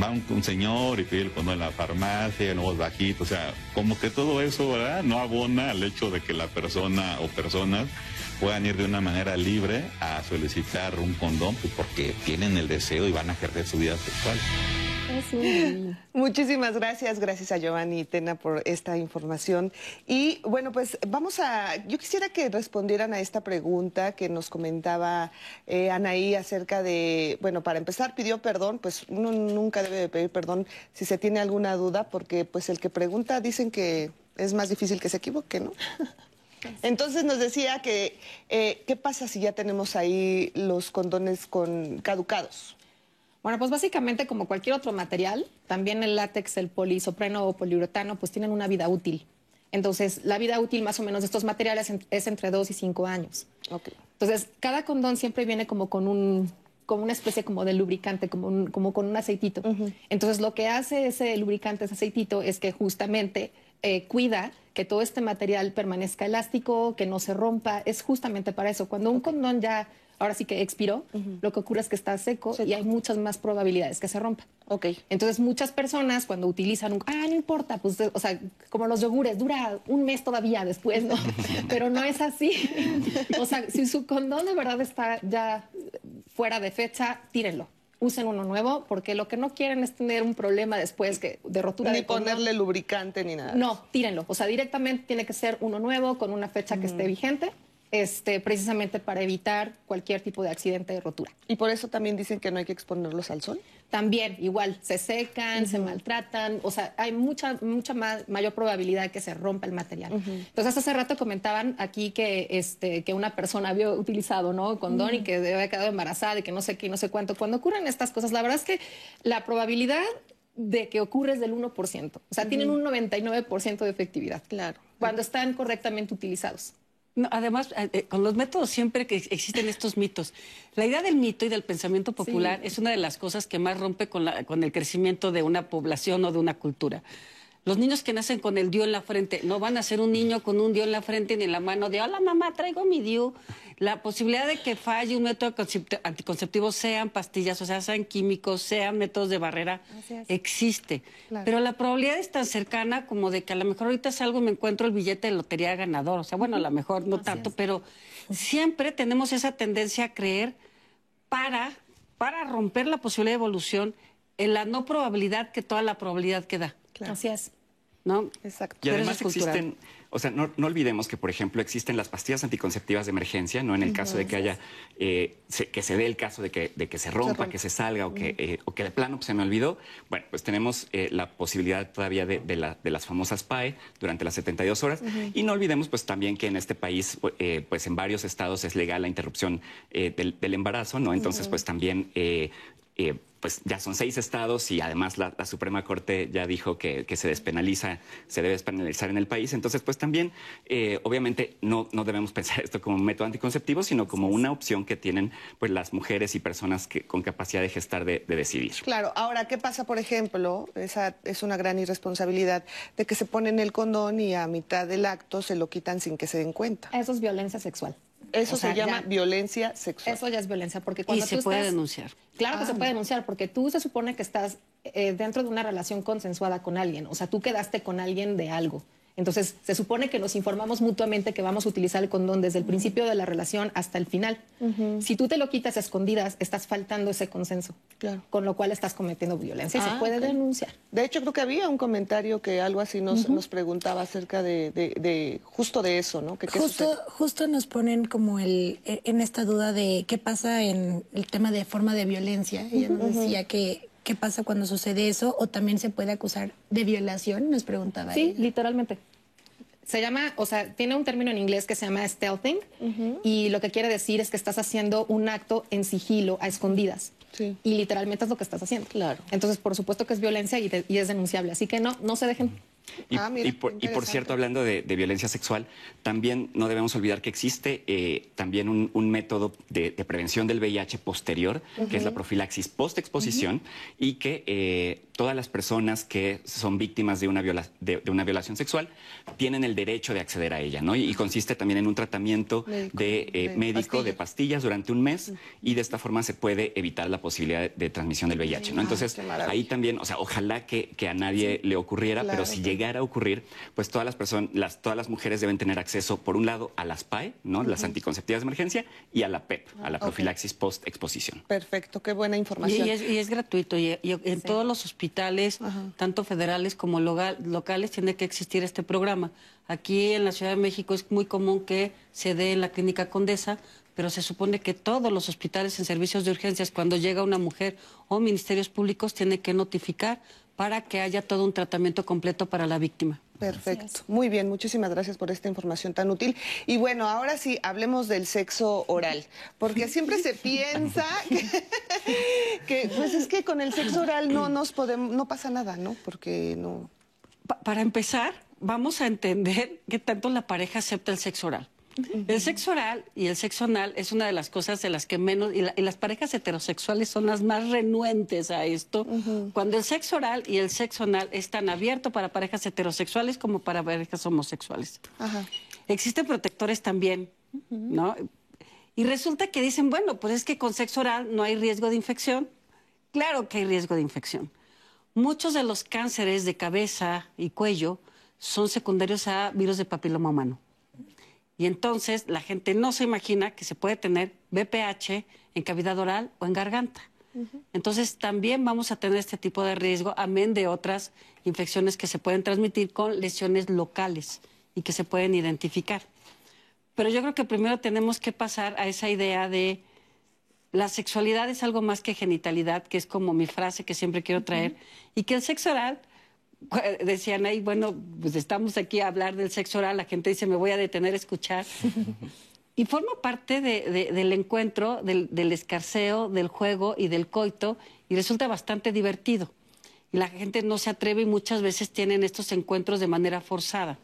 va un, señor y pide el condón en la farmacia, nuevos bajitos, o sea, como que todo eso, ¿verdad? No abona al hecho de que la persona o personas puedan ir de una manera libre a solicitar un condón, pues porque tienen el deseo y van a ejercer su vida sexual. (laughs) Muchísimas gracias, gracias a Giovanni y Tena por esta información. Y bueno, pues vamos a, yo quisiera que respondieran a esta pregunta que nos comentaba eh, Anaí acerca de, bueno, para empezar pidió perdón, pues uno nunca debe de pedir perdón si se tiene alguna duda, porque pues el que pregunta dicen que es más difícil que se equivoque, ¿no? (laughs) Entonces nos decía que, eh, ¿qué pasa si ya tenemos ahí los condones con caducados? Bueno, pues básicamente como cualquier otro material, también el látex, el polisopreno o poliuretano, pues tienen una vida útil. Entonces, la vida útil más o menos de estos materiales es entre dos y cinco años. Okay. Entonces, cada condón siempre viene como con un como una especie como de lubricante, como, como con un aceitito. Entonces, lo que hace ese lubricante, ese aceitito, es que justamente eh, cuida que todo este material permanezca elástico, que no se rompa. Es justamente para eso. Cuando un condón ya ahora sí que expiró, lo que ocurre es que está seco, y hay muchas más probabilidades que se rompa. Ok. Entonces, muchas personas cuando utilizan un, ah, no importa, pues, o sea, como los yogures, dura un mes todavía después, ¿no? (laughs) Pero no es así. o sea, si su condón de verdad está ya fuera de fecha, tírenlo usen uno nuevo, porque lo que no quieren es tener un problema después que, de rotura ni de ponerle lubricante ni nada. No, tírenlo. O sea, directamente tiene que ser uno nuevo con una fecha que esté vigente este, precisamente para evitar cualquier tipo de accidente de rotura. ¿Y por eso también dicen que no hay que exponerlos al sol? También, igual, se secan, se maltratan, o sea, hay mucha, mucha mayor probabilidad de que se rompa el material. Entonces, hace rato comentaban aquí que, este, que una persona había utilizado, ¿no? Condón y que había quedado embarazada y que no sé qué y no sé cuánto. Cuando ocurren estas cosas, la verdad es que la probabilidad de que ocurre es del 1%. O sea, tienen un 99% de efectividad. Claro. Cuando están correctamente utilizados además, eh, eh, con los métodos siempre que existen estos mitos. La idea del mito y del pensamiento popular es una de las cosas que más rompe con, con el crecimiento de una población o de una cultura. Los niños que nacen con el dio en la frente no van a ser un niño con un dio en la frente ni en la mano de, hola mamá, traigo mi dio. La posibilidad de que falle un método anticonceptivo, sean pastillas, o sea, sean químicos, sean métodos de barrera, existe. Pero la probabilidad es tan cercana como de que a lo mejor ahorita salgo y me encuentro el billete de lotería ganador. O sea, bueno, a lo mejor no tanto, pero siempre tenemos esa tendencia a creer para, para romper la posibilidad de evolución en la no probabilidad que toda la probabilidad que da. Así es. ¿No? Exacto. Y además existen, o sea, no, olvidemos que, por ejemplo, existen las pastillas anticonceptivas de emergencia, ¿no? En el caso de que haya, eh, que se dé el caso de que, de que se rompa, que se salga o que, eh, o que de plano se me olvidó, bueno, pues tenemos eh, la posibilidad todavía de, de, las famosas PAE durante las 72 horas. Y no olvidemos, pues también que en este país, pues en varios estados es legal la interrupción del, del, embarazo, ¿no? Entonces, pues también pues ya son seis estados y además la, Suprema Corte ya dijo que, se despenaliza, se debe despenalizar en el país. Entonces, pues también, eh, obviamente, no, no debemos pensar esto como un método anticonceptivo, sino como una opción que tienen pues las mujeres y personas que, con capacidad de gestar de, decidir. Claro, ahora, ¿qué pasa, por ejemplo? Esa es una gran irresponsabilidad de que se ponen el condón y a mitad del acto se lo quitan sin que se den cuenta. Eso es violencia sexual. Eso se llama violencia sexual. Eso ya es violencia, porque cuando y se puede denunciar. Claro que se ah. puede denunciar, porque tú se supone que estás eh, dentro de una relación consensuada con alguien, o sea, tú quedaste con alguien de algo. Entonces, se supone que nos informamos mutuamente que vamos a utilizar el condón desde el principio de la relación hasta el final. Si tú te lo quitas a escondidas, estás faltando ese consenso. Claro. Con lo cual estás cometiendo violencia y Ah, se puede ok. denunciar. De hecho, creo que había un comentario que algo así nos, nos preguntaba acerca de, de- de justo de eso, ¿no? Que Justo, justo nos ponen como el, e, en esta duda de qué pasa en el tema de forma de violencia. Ella nos decía que qué pasa cuando sucede eso o también se puede acusar de violación, nos preguntaba. Sí, ella. literalmente. Se llama, o sea, tiene un término en inglés que se llama stealthing y lo que quiere decir es que estás haciendo un acto en sigilo, a escondidas. Sí. Y literalmente es lo que estás haciendo. Claro. Entonces, por supuesto que es violencia y, de- y es denunciable. Así que no, no se dejen. Y, Ah, mira, y por, y por interesante. cierto, hablando de, de violencia sexual, también no debemos olvidar que existe eh, también un, un método de, de prevención del VIH posterior, que es la profilaxis post-exposición, y que eh, todas las personas que son víctimas de una, viola- de, de una violación sexual tienen el derecho de acceder a ella, ¿no? Y, y consiste también en un tratamiento Médico, de, eh, médico de pastillas. pastillas durante un mes, y de esta forma se puede evitar la posibilidad de, transmisión del VIH, ¿no? Ah, Entonces, maravilla. ahí también, o sea, ojalá que, que a nadie le ocurriera, Claro. pero si llegara a ocurrir, pues todas las personas, las, todas las mujeres deben tener acceso, por un lado, a las PAE, ¿no? Las anticonceptivas de emergencia, y a la PEP, a la ok. profilaxis post-exposición. Perfecto, qué buena información. y es, y es gratuito. Y, y en todos los hospitales, tanto federales como locales, tiene que existir este programa. Aquí en la Ciudad de México es muy común que se dé en la Clínica Condesa, pero se supone que todos los hospitales en servicios de urgencias, cuando llega una mujer o ministerios públicos, tiene que notificar para que haya todo un tratamiento completo para la víctima. Perfecto. Muy bien, muchísimas gracias por esta información tan útil. Y bueno, ahora sí, hablemos del sexo oral, porque siempre se (laughs) piensa que, que, pues es que con el sexo oral no nos podemos, no pasa nada, ¿no? Porque no. Pa- para empezar, vamos a entender que tanto la pareja acepta el sexo oral. El sexo oral y el sexo anal es una de las cosas de las que menos, y, la- y las parejas heterosexuales son las más renuentes a esto. Cuando el sexo oral y el sexo anal es tan abierto para parejas heterosexuales como para parejas homosexuales. Ajá. Existen protectores también, ¿no? Y resulta que dicen, bueno, pues es que con sexo oral no hay riesgo de infección. Claro que hay riesgo de infección. Muchos de los cánceres de cabeza y cuello son secundarios a virus de papiloma humano. Y entonces la gente no se imagina que se puede tener BPH en cavidad oral o en garganta. Entonces también vamos a tener este tipo de riesgo, amén de otras infecciones que se pueden transmitir con lesiones locales y que se pueden identificar. Pero yo creo que primero tenemos que pasar a esa idea de la sexualidad es algo más que genitalidad, que es como mi frase que siempre quiero traer, y que el sexo oral, decían ahí, bueno, pues estamos aquí a hablar del sexo oral, la gente dice, me voy a detener a escuchar. (laughs) Y forma parte de- de- del encuentro, del, del escarceo, del juego y del coito, y resulta bastante divertido. Y la gente no se atreve y muchas veces tienen estos encuentros de manera forzada.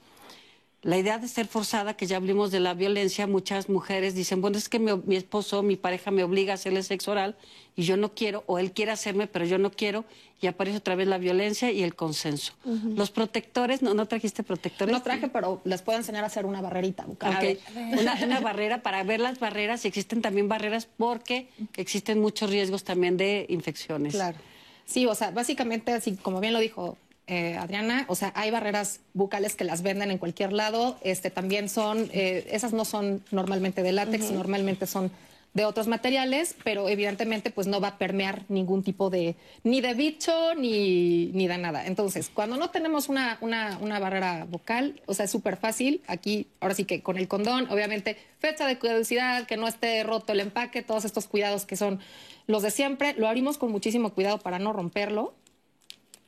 La idea de ser forzada, que ya hablamos de la violencia, muchas mujeres dicen, bueno, es que mi, mi esposo, mi pareja me obliga a hacerle sexo oral y yo no quiero, o él quiere hacerme, pero yo no quiero, y aparece otra vez la violencia y el consenso. Los protectores, ¿no, no trajiste protectores? No traje, pero les puedo enseñar a hacer una barrerita Una, (laughs) una barrera para ver las barreras y existen también barreras porque existen muchos riesgos también de infecciones. Claro. Sí, o sea, básicamente, así como bien lo dijo eh, Adriana, o sea, hay barreras bucales que las venden en cualquier lado. Este también son, eh, esas no son normalmente de látex, normalmente son de otros materiales, pero evidentemente pues no va a permear ningún tipo de, ni de bicho, ni, ni de nada. Entonces, cuando no tenemos una, una, una barrera bucal, o sea, es súper fácil. Aquí, ahora sí que con el condón, obviamente, fecha de caducidad, que no esté roto el empaque, todos estos cuidados que son los de siempre. Lo abrimos con muchísimo cuidado para no romperlo.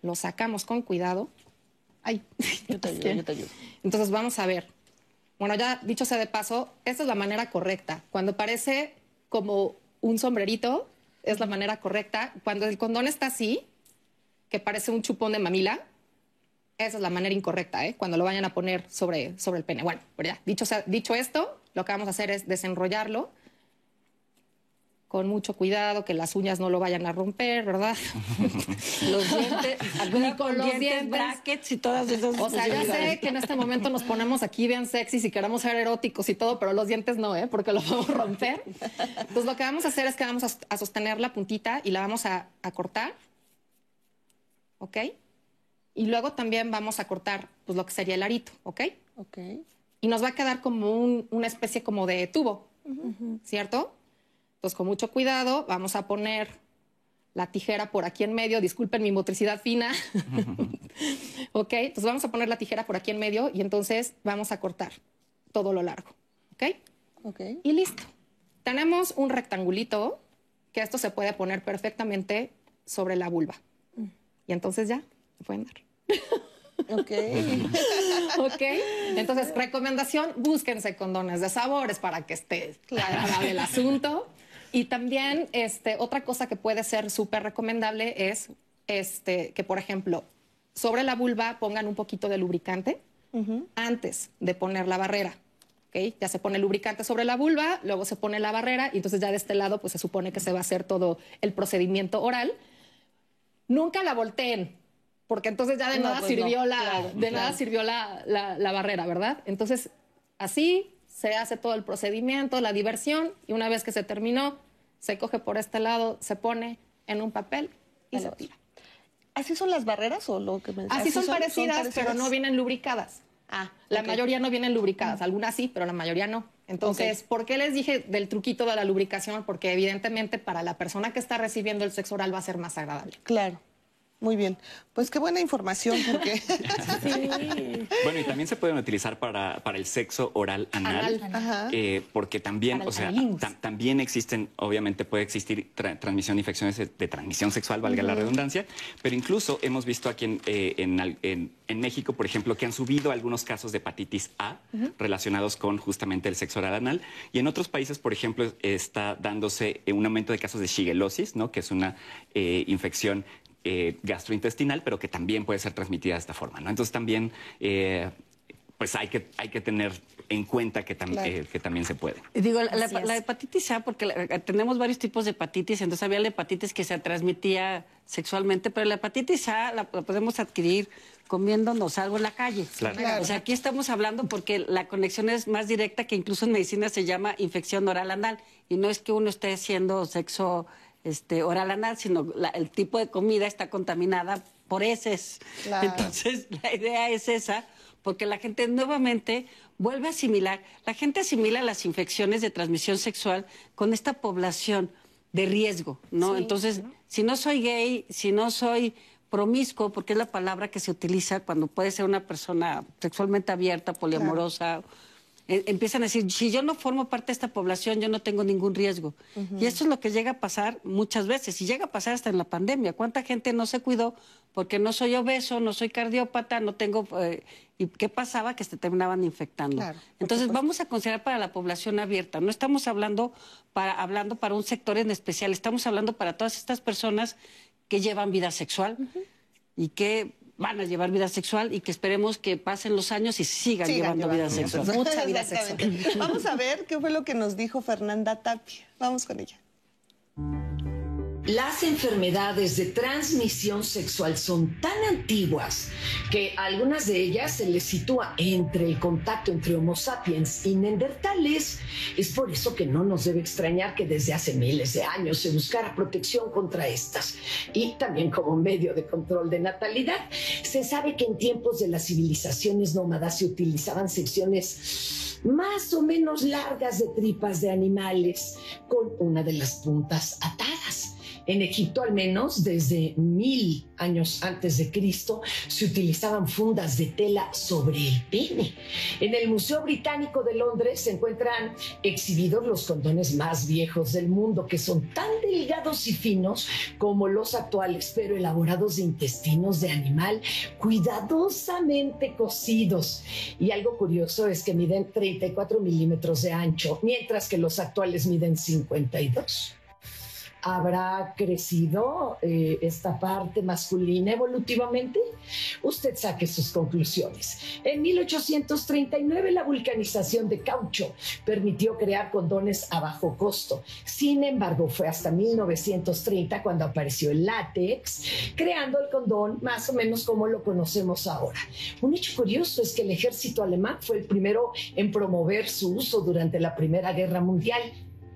Lo sacamos con cuidado. Ay, Yo te (laughs) ayudo, yo te ayudo. entonces vamos a ver. Bueno, ya dicho sea de paso, esta es la manera correcta. Cuando parece como un sombrerito, es la manera correcta. Cuando el condón está así, que parece un chupón de mamila, esa es la manera incorrecta, ¿eh? Cuando lo vayan a poner sobre, sobre el pene. Bueno, ya, dicho, sea- dicho esto, lo que vamos a hacer es desenrollarlo con mucho cuidado, que las uñas no lo vayan a romper, ¿verdad? (laughs) Los dientes, Ni con los dientes, dientes. brackets y todas esas O sea, ya sé que en este momento nos ponemos aquí bien sexy si queremos ser eróticos y todo, pero los dientes no, ¿eh? Porque lo vamos a romper. Entonces, lo que vamos a hacer es que vamos a, a sostener la puntita y la vamos a, a cortar. ¿Ok? y luego también vamos a cortar pues, lo que sería el arito, ¿ok? Ok. Y nos va a quedar como un- una especie como de tubo, ¿cierto? Entonces, con mucho cuidado, vamos a poner la tijera por aquí en medio. Disculpen mi motricidad fina. (laughs) ok, entonces vamos a poner la tijera por aquí en medio y entonces vamos a cortar todo lo largo, ¿ok? Ok. Y listo. Tenemos un rectangulito que esto se puede poner perfectamente sobre la vulva. Y entonces ya, se pueden dar. (laughs) Ok. (laughs) Ok. Entonces, recomendación, búsquense condones de sabores para que esté agradable el asunto. Y también, este, otra cosa que puede ser súper recomendable es este, que, por ejemplo, sobre la vulva pongan un poquito de lubricante antes de poner la barrera. ¿ok? Ya se pone el lubricante sobre la vulva, luego se pone la barrera y entonces ya de este lado pues se supone que se va a hacer todo el procedimiento oral. Nunca la volteen, porque entonces ya de No, nada pues no, sirvió, la, claro, de nada claro. sirvió la, la- la barrera, ¿verdad? Entonces, así se hace todo el procedimiento, la diversión, y una vez que se terminó, se coge por este lado, se pone en un papel y se tira. ¿Así son las barreras o lo que me Así son, parecidas, pero no vienen lubricadas. Ah, La mayoría no vienen lubricadas, algunas sí, pero la mayoría no. Entonces, ¿por qué les dije del truquito de la lubricación? Porque evidentemente para la persona que está recibiendo el sexo oral va a ser más agradable. Claro. Muy bien. Pues qué buena información, porque (laughs) Bueno, y también se pueden utilizar para, para el sexo oral anal, Anal. Ajá. eh, porque también, Para o sea, tam- también existen, obviamente puede existir tra- transmisión de infecciones de, de transmisión sexual, valga la redundancia, pero incluso hemos visto aquí en, eh, en al- en- en México, por ejemplo, que han subido algunos casos de hepatitis A relacionados con justamente el sexo oral anal, y en otros países, por ejemplo, está dándose eh, un aumento de casos de shigellosis, ¿no? que es una eh, infección eh, gastrointestinal, pero que también puede ser transmitida de esta forma. ¿no? Entonces también, eh, pues hay que, hay que tener en cuenta que, tam- Claro. eh, que también se puede. Y Digo, la, hepatitis A, porque la- tenemos varios tipos de hepatitis, entonces había la hepatitis que se transmitía sexualmente, pero la hepatitis A la, la podemos adquirir comiéndonos algo en la calle. Claro. Claro. O sea, aquí estamos hablando porque la conexión es más directa, que incluso en medicina se llama infección oral anal, y no es que uno esté haciendo sexo este, oral anal, sino la- el tipo de comida está contaminada por heces. Claro. Entonces, (laughs) la idea es esa, porque la gente nuevamente vuelve a asimilar, la gente asimila las infecciones de transmisión sexual con esta población de riesgo, ¿no? Entonces, si no soy gay, si no soy promiscuo, porque es la palabra que se utiliza cuando puede ser una persona sexualmente abierta, poliamorosa, eh, empiezan a decir, si yo no formo parte de esta población, yo no tengo ningún riesgo. Y esto es lo que llega a pasar muchas veces, y llega a pasar hasta en la pandemia. ¿Cuánta gente no se cuidó porque no soy obeso, no soy cardiópata, no tengo... eh, ¿Y qué pasaba? Que se terminaban infectando. Claro, Entonces supuesto. vamos a considerar para la población abierta. No estamos hablando para, hablando para un sector en especial, estamos hablando para todas estas personas que llevan vida sexual y que van a llevar vida sexual y que esperemos que pasen los años y sigan, sigan llevando, vida llevando sexual. Mucha vida Exactamente. Vamos a ver qué fue lo que nos dijo Fernanda Tapia. Vamos con ella. Las enfermedades de transmisión sexual son tan antiguas que algunas de ellas se les sitúa entre el contacto entre Homo sapiens y neandertales. Es por eso que no nos debe extrañar que desde hace miles de años se buscara protección contra estas y también como medio de control de natalidad. Se sabe que en tiempos de las civilizaciones nómadas se utilizaban secciones más o menos largas de tripas de animales con una de las puntas atadas. En Egipto, al menos desde mil años antes de Cristo, se utilizaban fundas de tela sobre el pene. En el Museo Británico de Londres se encuentran exhibidos los condones más viejos del mundo, que son tan delgados y finos como los actuales, pero elaborados de intestinos de animal, cuidadosamente cocidos. Y algo curioso es que miden 34 milímetros de ancho, mientras que los actuales miden 52 habrá crecido eh, esta parte masculina evolutivamente? Usted saque sus conclusiones. En 1839 la vulcanización de caucho permitió crear condones a bajo costo. Sin embargo, fue hasta 1930 cuando apareció el látex, creando el condón más o menos como lo conocemos ahora. Un hecho curioso es que el ejército alemán fue el primero en promover su uso durante la Primera Guerra Mundial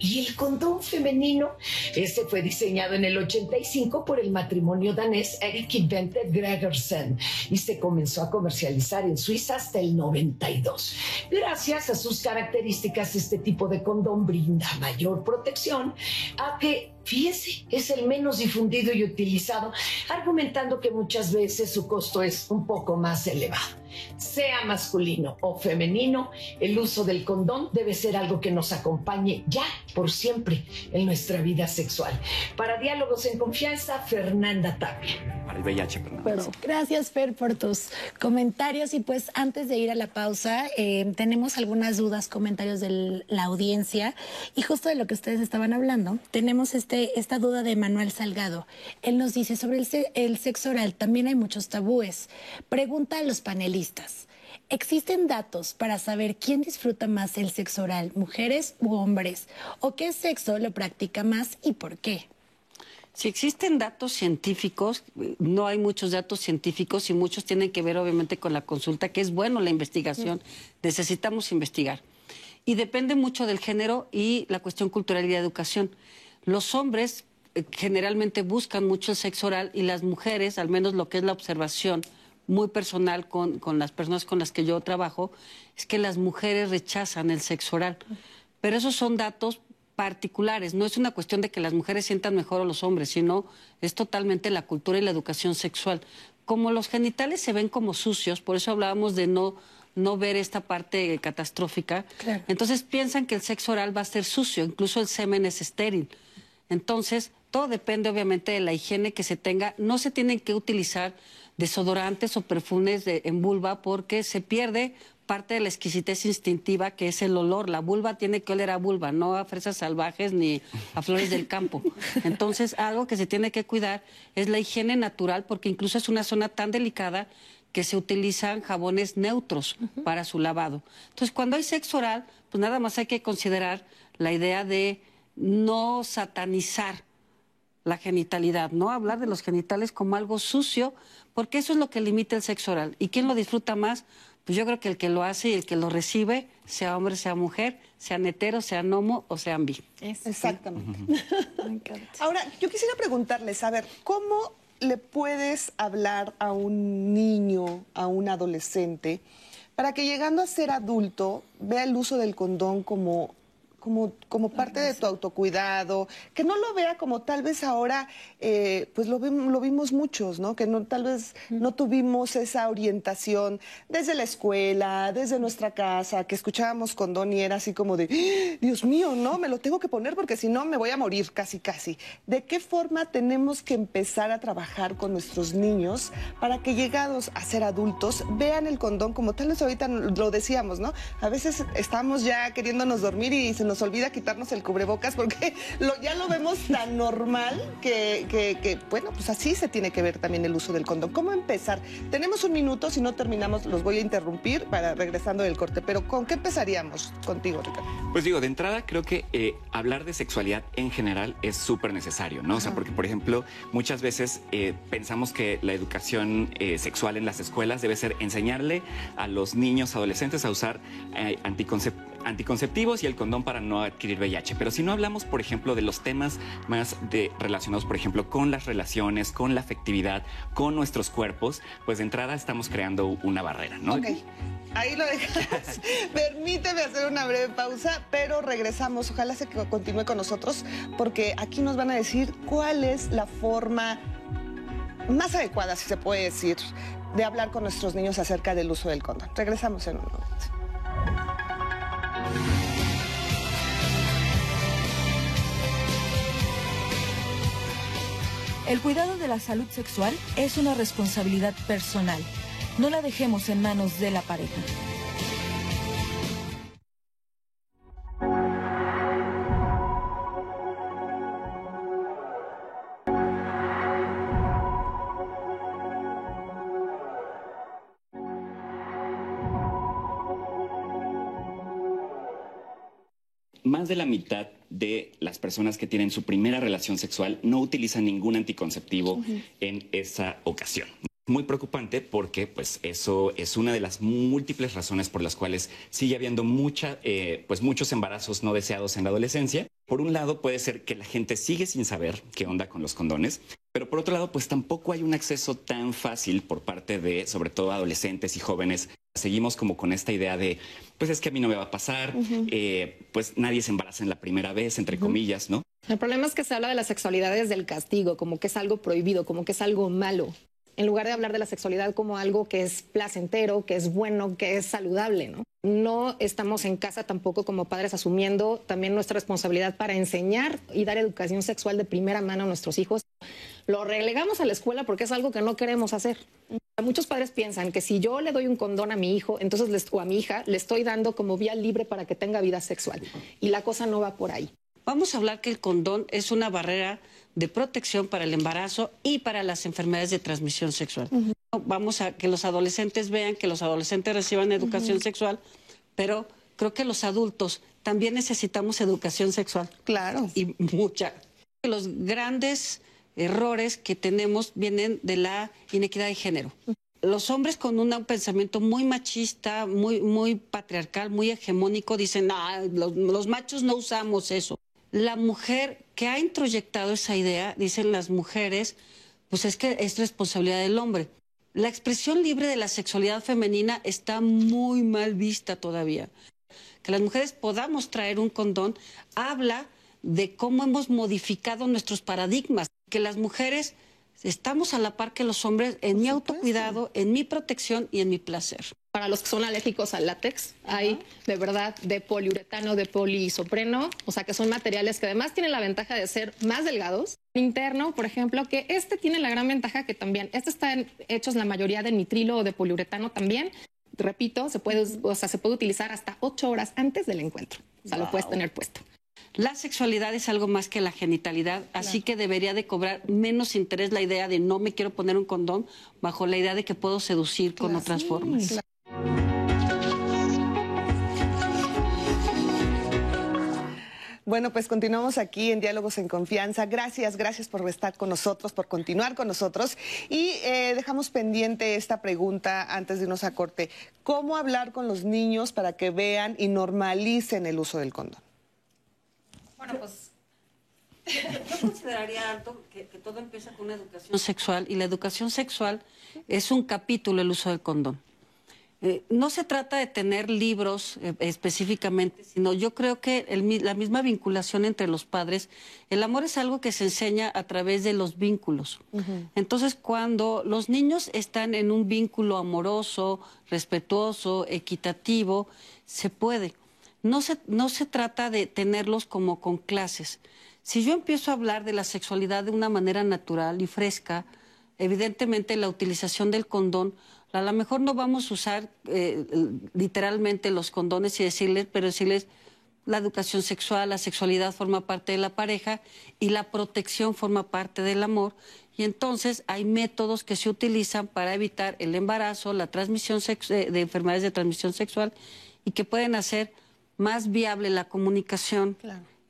Y el condón femenino, este fue diseñado en el 85 por el matrimonio danés Erik y Bente Gregersen y se comenzó a comercializar en Suiza hasta el 92. Gracias a sus características, este tipo de condón brinda mayor protección a que Fíjese, es el menos difundido y utilizado, argumentando que muchas veces su costo es un poco más elevado. Sea masculino o femenino, el uso del condón debe ser algo que nos acompañe ya por siempre en nuestra vida sexual. Para Diálogos en Confianza, Fernanda Tapia. Para el VIH, Fernanda. gracias, Fer, por tus comentarios. Y pues antes de ir a la pausa, eh, tenemos algunas dudas, comentarios de la audiencia. Y justo de lo que ustedes estaban hablando, tenemos este, esta duda de Manuel Salgado. Él nos dice sobre el, el sexo oral, también hay muchos tabúes. Pregunta a los panelistas ¿Existen datos para saber quién disfruta más el sexo oral, mujeres u hombres? ¿O qué sexo lo practica más y por qué? Si existen datos científicos, no hay muchos datos científicos y muchos tienen que ver obviamente con la consulta, que es bueno la investigación, necesitamos investigar. Y depende mucho del género y la cuestión cultural y de educación. Los hombres eh, generalmente buscan mucho el sexo oral y las mujeres, al menos lo que es la observación, muy personal con, con, las personas con las que yo trabajo, es que las mujeres rechazan el sexo oral. Pero esos son datos particulares, no es una cuestión de que las mujeres sientan mejor o los hombres, sino es totalmente la cultura y la educación sexual. Como los genitales se ven como sucios, por eso hablábamos de no, no ver esta parte catastrófica, entonces piensan que el sexo oral va a ser sucio, incluso el semen es estéril. Entonces, todo depende obviamente de la higiene que se tenga, no se tienen que utilizar desodorantes o perfumes de, en vulva porque se pierde parte de la exquisitez instintiva que es el olor. La vulva tiene que oler a vulva, no a fresas salvajes ni a flores del campo. (laughs) Entonces, algo que se tiene que cuidar es la higiene natural porque incluso es una zona tan delicada que se utilizan jabones neutros para su lavado. Entonces, cuando hay sexo oral, pues nada más hay que considerar la idea de no satanizar la genitalidad, no hablar de los genitales como algo sucio, porque eso es lo que limita el sexo oral. ¿Y quién lo disfruta más? Pues yo creo que el que lo hace y el que lo recibe, sea hombre, sea mujer, sean hetero, sean homo o sean bi. Exactamente. (laughs) Ahora, yo quisiera preguntarles, a ver, ¿cómo le puedes hablar a un niño, a un adolescente, para que llegando a ser adulto vea el uso del condón como como, como parte de tu autocuidado, que no lo vea como tal vez ahora, eh, pues lo, lo, vimos muchos, ¿no? Que no, tal vez no tuvimos esa orientación desde la escuela, desde nuestra casa, que escuchábamos con Don y era así como de, ¡Ah! Dios mío, no, me lo tengo que poner porque si no me voy a morir casi, casi. ¿De qué forma tenemos que empezar a trabajar con nuestros niños para que llegados a ser adultos vean el condón como tal vez ahorita lo decíamos, ¿no? A veces estamos ya queriéndonos dormir y se nos nos olvida quitarnos el cubrebocas porque (laughs) lo, ya lo vemos tan normal que, que, bueno, pues así se tiene que ver también el uso del condón. ¿Cómo empezar? Tenemos un minuto, si no terminamos los voy a interrumpir para regresando del corte, pero ¿con qué empezaríamos contigo, Ricardo? Pues digo, de entrada creo que eh, hablar de sexualidad en general es súper necesario, ¿no? O sea, porque por ejemplo, muchas veces eh, pensamos que la educación eh, sexual en las escuelas debe ser enseñarle a los niños, adolescentes a usar anticonceptivos anticonceptivos y el condón para no adquirir VIH. Pero si no hablamos, por ejemplo, de los temas más de, relacionados, por ejemplo, con las relaciones, con la afectividad, con nuestros cuerpos, pues de entrada estamos creando una barrera, ¿no? Ok, ahí lo dejamos. (laughs) Permíteme hacer una breve pausa, pero regresamos. Ojalá se continúe con nosotros, porque aquí nos van a decir cuál es la forma más adecuada, si se puede decir, de hablar con nuestros niños acerca del uso del condón. Regresamos en un momento. El cuidado de la salud sexual es una responsabilidad personal. No la dejemos en manos de la pareja. más de la mitad de las personas que tienen su primera relación sexual no utilizan ningún anticonceptivo en esa ocasión. Muy preocupante porque pues eso es una de las múltiples razones por las cuales sigue habiendo mucha, eh, pues muchos embarazos no deseados en la adolescencia por un lado puede ser que la gente sigue sin saber qué onda con los condones, pero por otro lado, pues tampoco hay un acceso tan fácil por parte de, sobre todo, adolescentes y jóvenes. Seguimos como con esta idea de, pues es que a mí no me va a pasar, eh, pues nadie se embaraza en la primera vez, entre comillas, ¿no? El problema es que se habla de la sexualidad desde el castigo, como que es algo prohibido, como que es algo malo. En lugar de hablar de la sexualidad como algo que es placentero, que es bueno, que es saludable, ¿no? Estamos en casa tampoco como padres asumiendo también nuestra responsabilidad para enseñar y dar educación sexual de primera mano a nuestros hijos. Lo relegamos a la escuela porque es algo que no queremos hacer. Muchos padres piensan que si yo le doy un condón a mi hijo, entonces les, o a mi hija, le estoy dando como vía libre para que tenga vida sexual. Y la cosa no va por ahí. Vamos a hablar que el condón es una barrera de protección para el embarazo y para las enfermedades de transmisión sexual. Vamos a que los adolescentes vean, que los adolescentes reciban educación sexual, pero creo que los adultos también necesitamos educación sexual. Claro. Y mucha. Los grandes errores que tenemos vienen de la inequidad de género. Los hombres con un pensamiento muy machista, muy, muy patriarcal, muy hegemónico, dicen, ah, los, los machos no usamos eso. La mujer que ha introyectado esa idea, dicen las mujeres, pues es que es responsabilidad del hombre. La expresión libre de la sexualidad femenina está muy mal vista todavía. Que las mujeres podamos traer un condón habla de cómo hemos modificado nuestros paradigmas, que las mujeres estamos a la par que los hombres en mi autocuidado, en mi protección y en mi placer. Para los que son alérgicos al látex, hay de verdad de poliuretano, de poliisopreno, o sea que son materiales que además tienen la ventaja de ser más delgados. Interno, por ejemplo, que este tiene la gran ventaja que también, este está hechos la mayoría de nitrilo o de poliuretano también. Repito, se puede, o sea, se puede utilizar hasta ocho horas antes del encuentro. O sea, lo puedes tener puesto. La sexualidad es algo más que la genitalidad, así que debería de cobrar menos interés la idea de no me quiero poner un condón bajo la idea de que puedo seducir con otras formas. Bueno, pues continuamos aquí en Diálogos en Confianza. Gracias, gracias por estar con nosotros, por continuar con nosotros. Y eh, dejamos pendiente esta pregunta antes de irnos a corte. ¿Cómo hablar con los niños para que vean y normalicen el uso del condón? Bueno, pues (laughs) yo consideraría alto que, que, todo empieza con una educación sexual y la educación sexual es un capítulo el uso del condón. Eh, no se trata de tener libros eh, específicamente, sino yo creo que la misma vinculación entre los padres, el amor es algo que se enseña a través de los vínculos. Entonces, cuando los niños están en un vínculo amoroso, respetuoso, equitativo, se puede. No se, no se trata de tenerlos como con clases. Si yo empiezo a hablar de la sexualidad de una manera natural y fresca, evidentemente la utilización del condón a lo mejor no vamos a usar eh, literalmente los condones y decirles, pero decirles la educación sexual, la sexualidad forma parte de la pareja y la protección forma parte del amor. Y entonces hay métodos que se utilizan para evitar el embarazo, la transmisión eh, de enfermedades de transmisión sexual y que pueden hacer más viable la comunicación,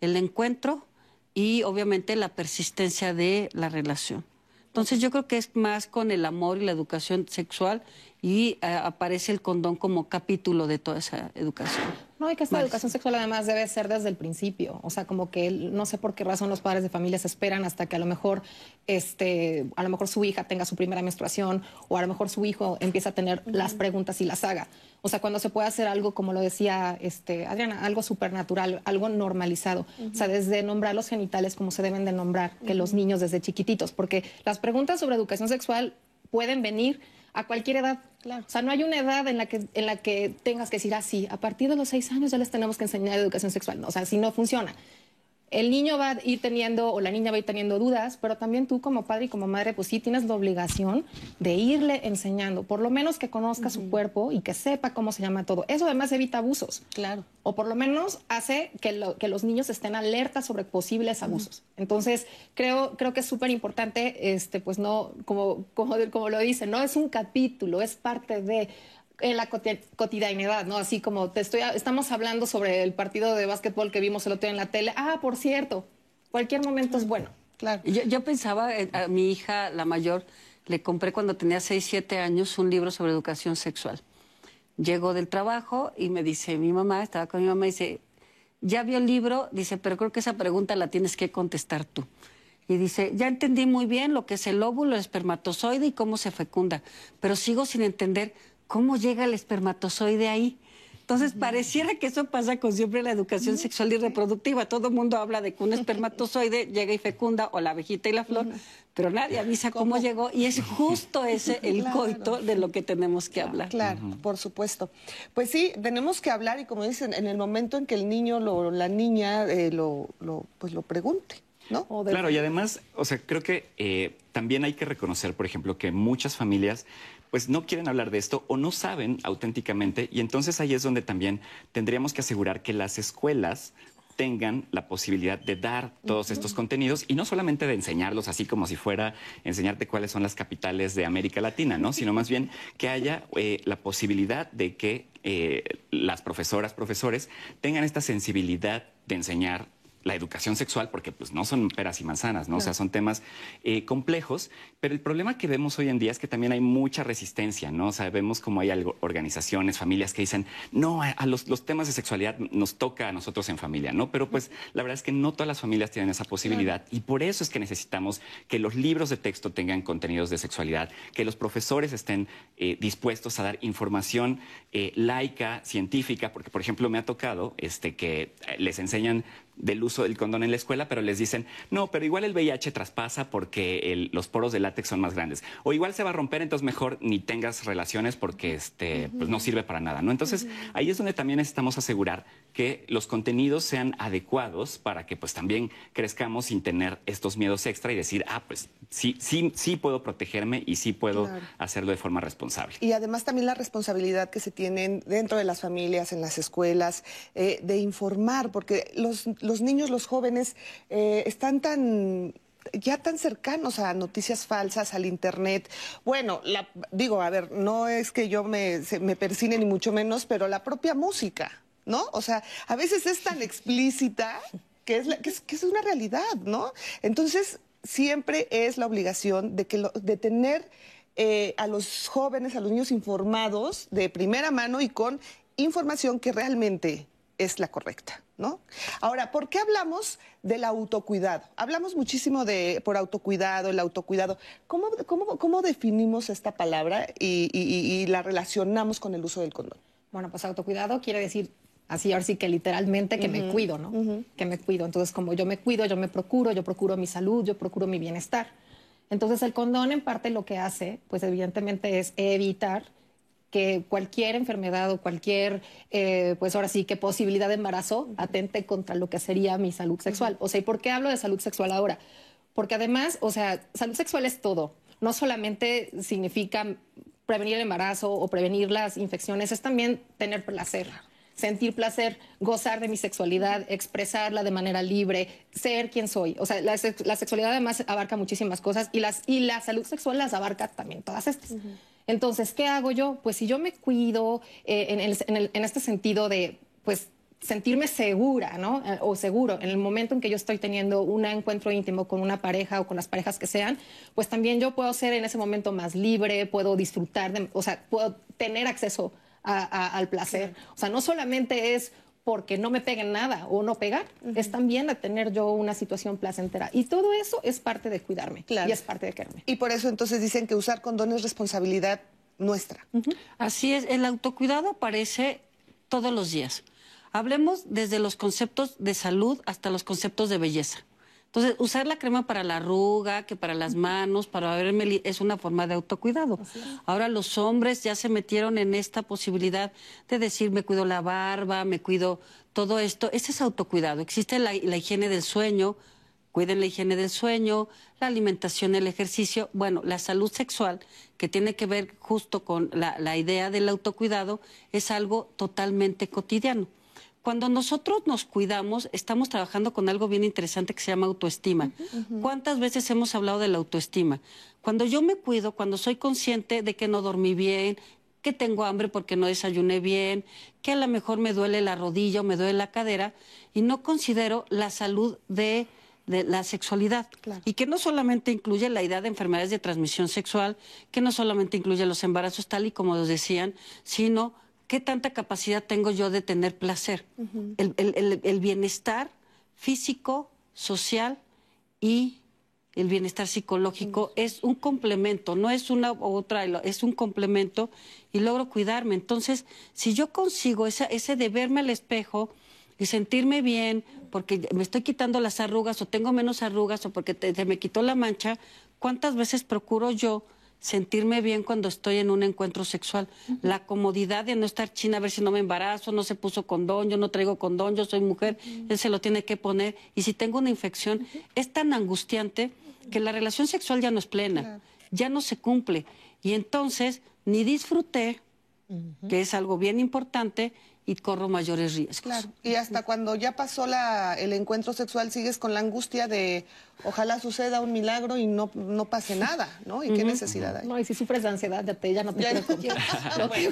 el encuentro y obviamente la persistencia de la relación. Entonces yo creo que es más con el amor y la educación sexual y eh, aparece el condón como capítulo de toda esa educación. No, y que esta educación sexual además debe ser desde el principio. O sea, como que no sé por qué razón los padres de familia se esperan hasta que a lo mejor, este, a lo mejor su hija tenga su primera menstruación o a lo mejor su hijo empieza a tener las preguntas y las haga. O sea, cuando se puede hacer algo, como lo decía este, Adriana, algo supernatural, algo normalizado. O sea, desde nombrar los genitales como se deben de nombrar, que los niños desde chiquititos, porque las preguntas sobre educación sexual pueden venir a cualquier edad. Claro. O sea, no hay una edad en la que, en la que tengas que decir así, ah, a partir de los seis años ya les tenemos que enseñar educación sexual. No, o sea, si no funciona el niño va a ir teniendo o la niña va a ir teniendo dudas, pero también tú como padre y como madre, pues sí tienes la obligación de irle enseñando, por lo menos que conozca su cuerpo y que sepa cómo se llama todo. Eso además evita abusos. Claro. O por lo menos hace que, que los niños estén alertas sobre posibles abusos. Entonces, creo, creo que es súper importante, este, pues no, como, como, como lo dice, no es un capítulo, es parte de en la cotidianidad, ¿no? Así como te estoy, estamos hablando sobre el partido de básquetbol que vimos el otro día en la tele. Ah, por cierto, cualquier momento es bueno. Claro. Yo, yo pensaba, a mi hija, la mayor, le compré cuando tenía 6, 7 años un libro sobre educación sexual. Llegó del trabajo y me dice, mi mamá, estaba con mi mamá y dice, ya vio el libro, dice, pero creo que esa pregunta la tienes que contestar tú. Y dice, ya entendí muy bien lo que es el óvulo, el espermatozoide y cómo se fecunda, pero sigo sin entender cómo llega el espermatozoide ahí. Entonces, pareciera que eso pasa con siempre la educación sexual y reproductiva. Todo el mundo habla de que un espermatozoide llega y fecunda, o la abejita y la flor, pero nadie avisa cómo, llegó. Y es justo ese el coito de lo que tenemos que hablar. Claro, por supuesto. Pues sí, tenemos que hablar y como dicen, en el momento en que el niño o la niña eh, lo, lo, pues lo pregunte. ¿No? Claro, y además, o sea, creo que eh, también hay que reconocer, por ejemplo, que muchas familias pues no quieren hablar de esto o no saben auténticamente y entonces ahí es donde también tendríamos que asegurar que las escuelas tengan la posibilidad de dar todos estos contenidos y no solamente de enseñarlos así como si fuera enseñarte cuáles son las capitales de América Latina, ¿no? Sino más bien que haya eh, la posibilidad de que eh, las profesoras, profesores tengan esta sensibilidad de enseñar la educación sexual, porque pues no son peras y manzanas, ¿no? O sea, son temas eh, complejos, pero el problema que vemos hoy en día es que también hay mucha resistencia, ¿no? O sea, vemos como hay algo, organizaciones, familias que dicen, no, a, los, los, temas de sexualidad nos toca a nosotros en familia, ¿no? Pero pues la verdad es que no todas las familias tienen esa posibilidad y por eso es que necesitamos que los libros de texto tengan contenidos de sexualidad, que los profesores estén eh, dispuestos a dar información eh, laica, científica, porque por ejemplo me ha tocado este, que les enseñan del uso del condón en la escuela, pero les dicen, no, pero igual el VIH traspasa porque los poros de látex son más grandes. O igual se va a romper, entonces mejor ni tengas relaciones porque este, pues no sirve para nada, ¿no? Entonces, ahí es donde también necesitamos asegurar que los contenidos sean adecuados para que pues también crezcamos sin tener estos miedos extra y decir, ah, pues sí, sí, sí puedo protegerme y sí puedo hacerlo de forma responsable. Y además también la responsabilidad que se tienen dentro de las familias, en las escuelas, eh, de informar, porque los, los niños, los jóvenes eh, están tan ya tan cercanos a noticias falsas, al Internet. Bueno, la, digo, a ver, no es que yo me, me persine ni mucho menos, pero la propia música, ¿no? O sea, a veces es tan explícita que es, que es, que es una realidad, ¿no? Entonces, siempre es la obligación de, que de tener eh, a los jóvenes, a los niños informados de primera mano y con información que realmente es la correcta. ¿No? Ahora, ¿por qué hablamos del autocuidado? Hablamos muchísimo de por autocuidado, el autocuidado. ¿Cómo, cómo, cómo definimos esta palabra y, y, la relacionamos con el uso del condón? Bueno, pues autocuidado quiere decir así, ahora sí que literalmente que me cuido, ¿no? Que me cuido. Entonces, como yo me cuido, yo me procuro, yo procuro mi salud, yo procuro mi bienestar. Entonces, el condón en parte lo que hace, pues evidentemente es evitar que cualquier enfermedad o cualquier, eh, pues ahora sí, que posibilidad de embarazo atente contra lo que sería mi salud sexual. O sea, ¿y por qué hablo de salud sexual ahora? Porque además, o sea, salud sexual es todo. No solamente significa prevenir el embarazo o prevenir las infecciones, es también tener placer sentir placer, gozar de mi sexualidad, expresarla de manera libre, ser quien soy. O sea, la, sexualidad además abarca muchísimas cosas y, las, y la salud sexual las abarca también todas estas. Entonces, ¿qué hago yo? Pues si yo me cuido eh, en, este sentido de, pues, sentirme segura, ¿no? Eh, o seguro en el momento en que yo estoy teniendo un encuentro íntimo con una pareja o con las parejas que sean, pues también yo puedo ser en ese momento más libre, puedo disfrutar, de, o sea, puedo tener acceso al placer. O sea, no solamente es porque no me peguen nada o no pegar, es también a tener yo una situación placentera. Y todo eso es parte de cuidarme y es parte de quererme. Y por eso entonces dicen que usar condón es responsabilidad nuestra. Así es, el autocuidado aparece todos los días. Hablemos desde los conceptos de salud hasta los conceptos de belleza. Entonces, usar la crema para la arruga, que para las manos, para verme, es una forma de autocuidado. Ahora los hombres ya se metieron en esta posibilidad de decir, me cuido la barba, me cuido todo esto. Ese es autocuidado. Existe la, higiene del sueño, cuiden la higiene del sueño, la alimentación, el ejercicio. Bueno, la salud sexual, que tiene que ver justo con la idea del autocuidado, es algo totalmente cotidiano. Cuando nosotros nos cuidamos, estamos trabajando con algo bien interesante que se llama autoestima. ¿Cuántas veces hemos hablado de la autoestima? Cuando yo me cuido, cuando soy consciente de que no dormí bien, que tengo hambre porque no desayuné bien, que a lo mejor me duele la rodilla o me duele la cadera, y no considero la salud de, la sexualidad. Y que no solamente incluye la idea de enfermedades de transmisión sexual, que no solamente incluye los embarazos tal y como los decían, sino ¿qué tanta capacidad tengo yo de tener placer? el, el- el bienestar físico, social y el bienestar psicológico es un complemento, no es una u otra, es un complemento y logro cuidarme. Entonces, si yo consigo esa, ese de verme al espejo y sentirme bien porque me estoy quitando las arrugas o tengo menos arrugas o porque te- se me quitó la mancha, ¿cuántas veces procuro yo sentirme bien cuando estoy en un encuentro sexual? La comodidad de no estar china, a ver si no me embarazo, no se puso condón, yo no traigo condón, yo soy mujer, él se lo tiene que poner. Y si tengo una infección, es tan angustiante que la relación sexual ya no es plena, ya no se cumple. Y entonces ni disfruté, que es algo bien importante, y corro mayores riesgos. Claro. Y hasta cuando ya pasó la, el encuentro sexual sigues con la angustia de ojalá suceda un milagro y no, no pase nada, ¿no? ¿Y qué necesidad hay? No, y si sufres de ansiedad, ya, te, ya no te Ya no. (laughs) Ah, bueno.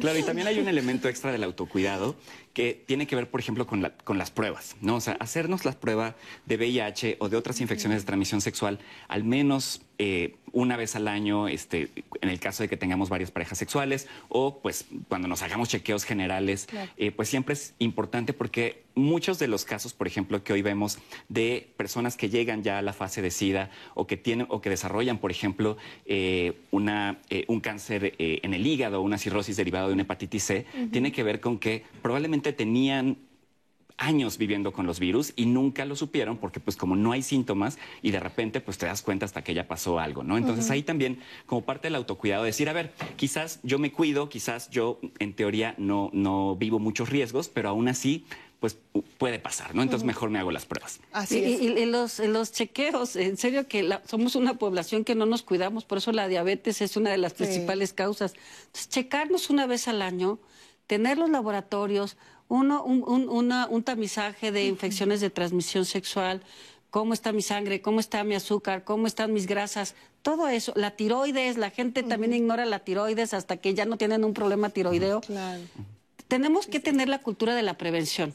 Claro, y también hay un elemento extra del autocuidado que tiene que ver, por ejemplo, con, la- con las pruebas, ¿no? O sea, hacernos la prueba de VIH o de otras infecciones de transmisión sexual al menos eh, una vez al año, este, en el caso de que tengamos varias parejas sexuales o pues cuando nos hagamos chequeos generales, Claro. eh, pues siempre es importante porque muchos de los casos, por ejemplo, que hoy vemos de personas que llegan ya a la fase de SIDA o que tienen o que desarrollan, por ejemplo, eh, una, eh, un cáncer eh, en el hígado o una cirrosis derivada de una hepatitis C, tiene que ver con que probablemente tenían años viviendo con los virus y nunca lo supieron porque pues como no hay síntomas y de repente pues te das cuenta hasta que ya pasó algo, ¿no? Entonces ahí también como parte del autocuidado decir, a ver, quizás yo me cuido, quizás yo en teoría no, no vivo muchos riesgos, pero aún así pues pu- puede pasar, ¿no? Entonces mejor me hago las pruebas. Así y, es. y- y los, los chequeos, en serio que la- somos una población que no nos cuidamos, por eso la diabetes es una de las Sí. principales causas. Entonces, checarnos una vez al año, tener los laboratorios, uno, un, un- una- un tamizaje de infecciones de transmisión sexual, cómo está mi sangre, cómo está mi azúcar, cómo están mis grasas, todo eso. La tiroides, la gente también ignora la tiroides hasta que ya no tienen un problema tiroideo. Claro. Tenemos que tener la cultura de la prevención.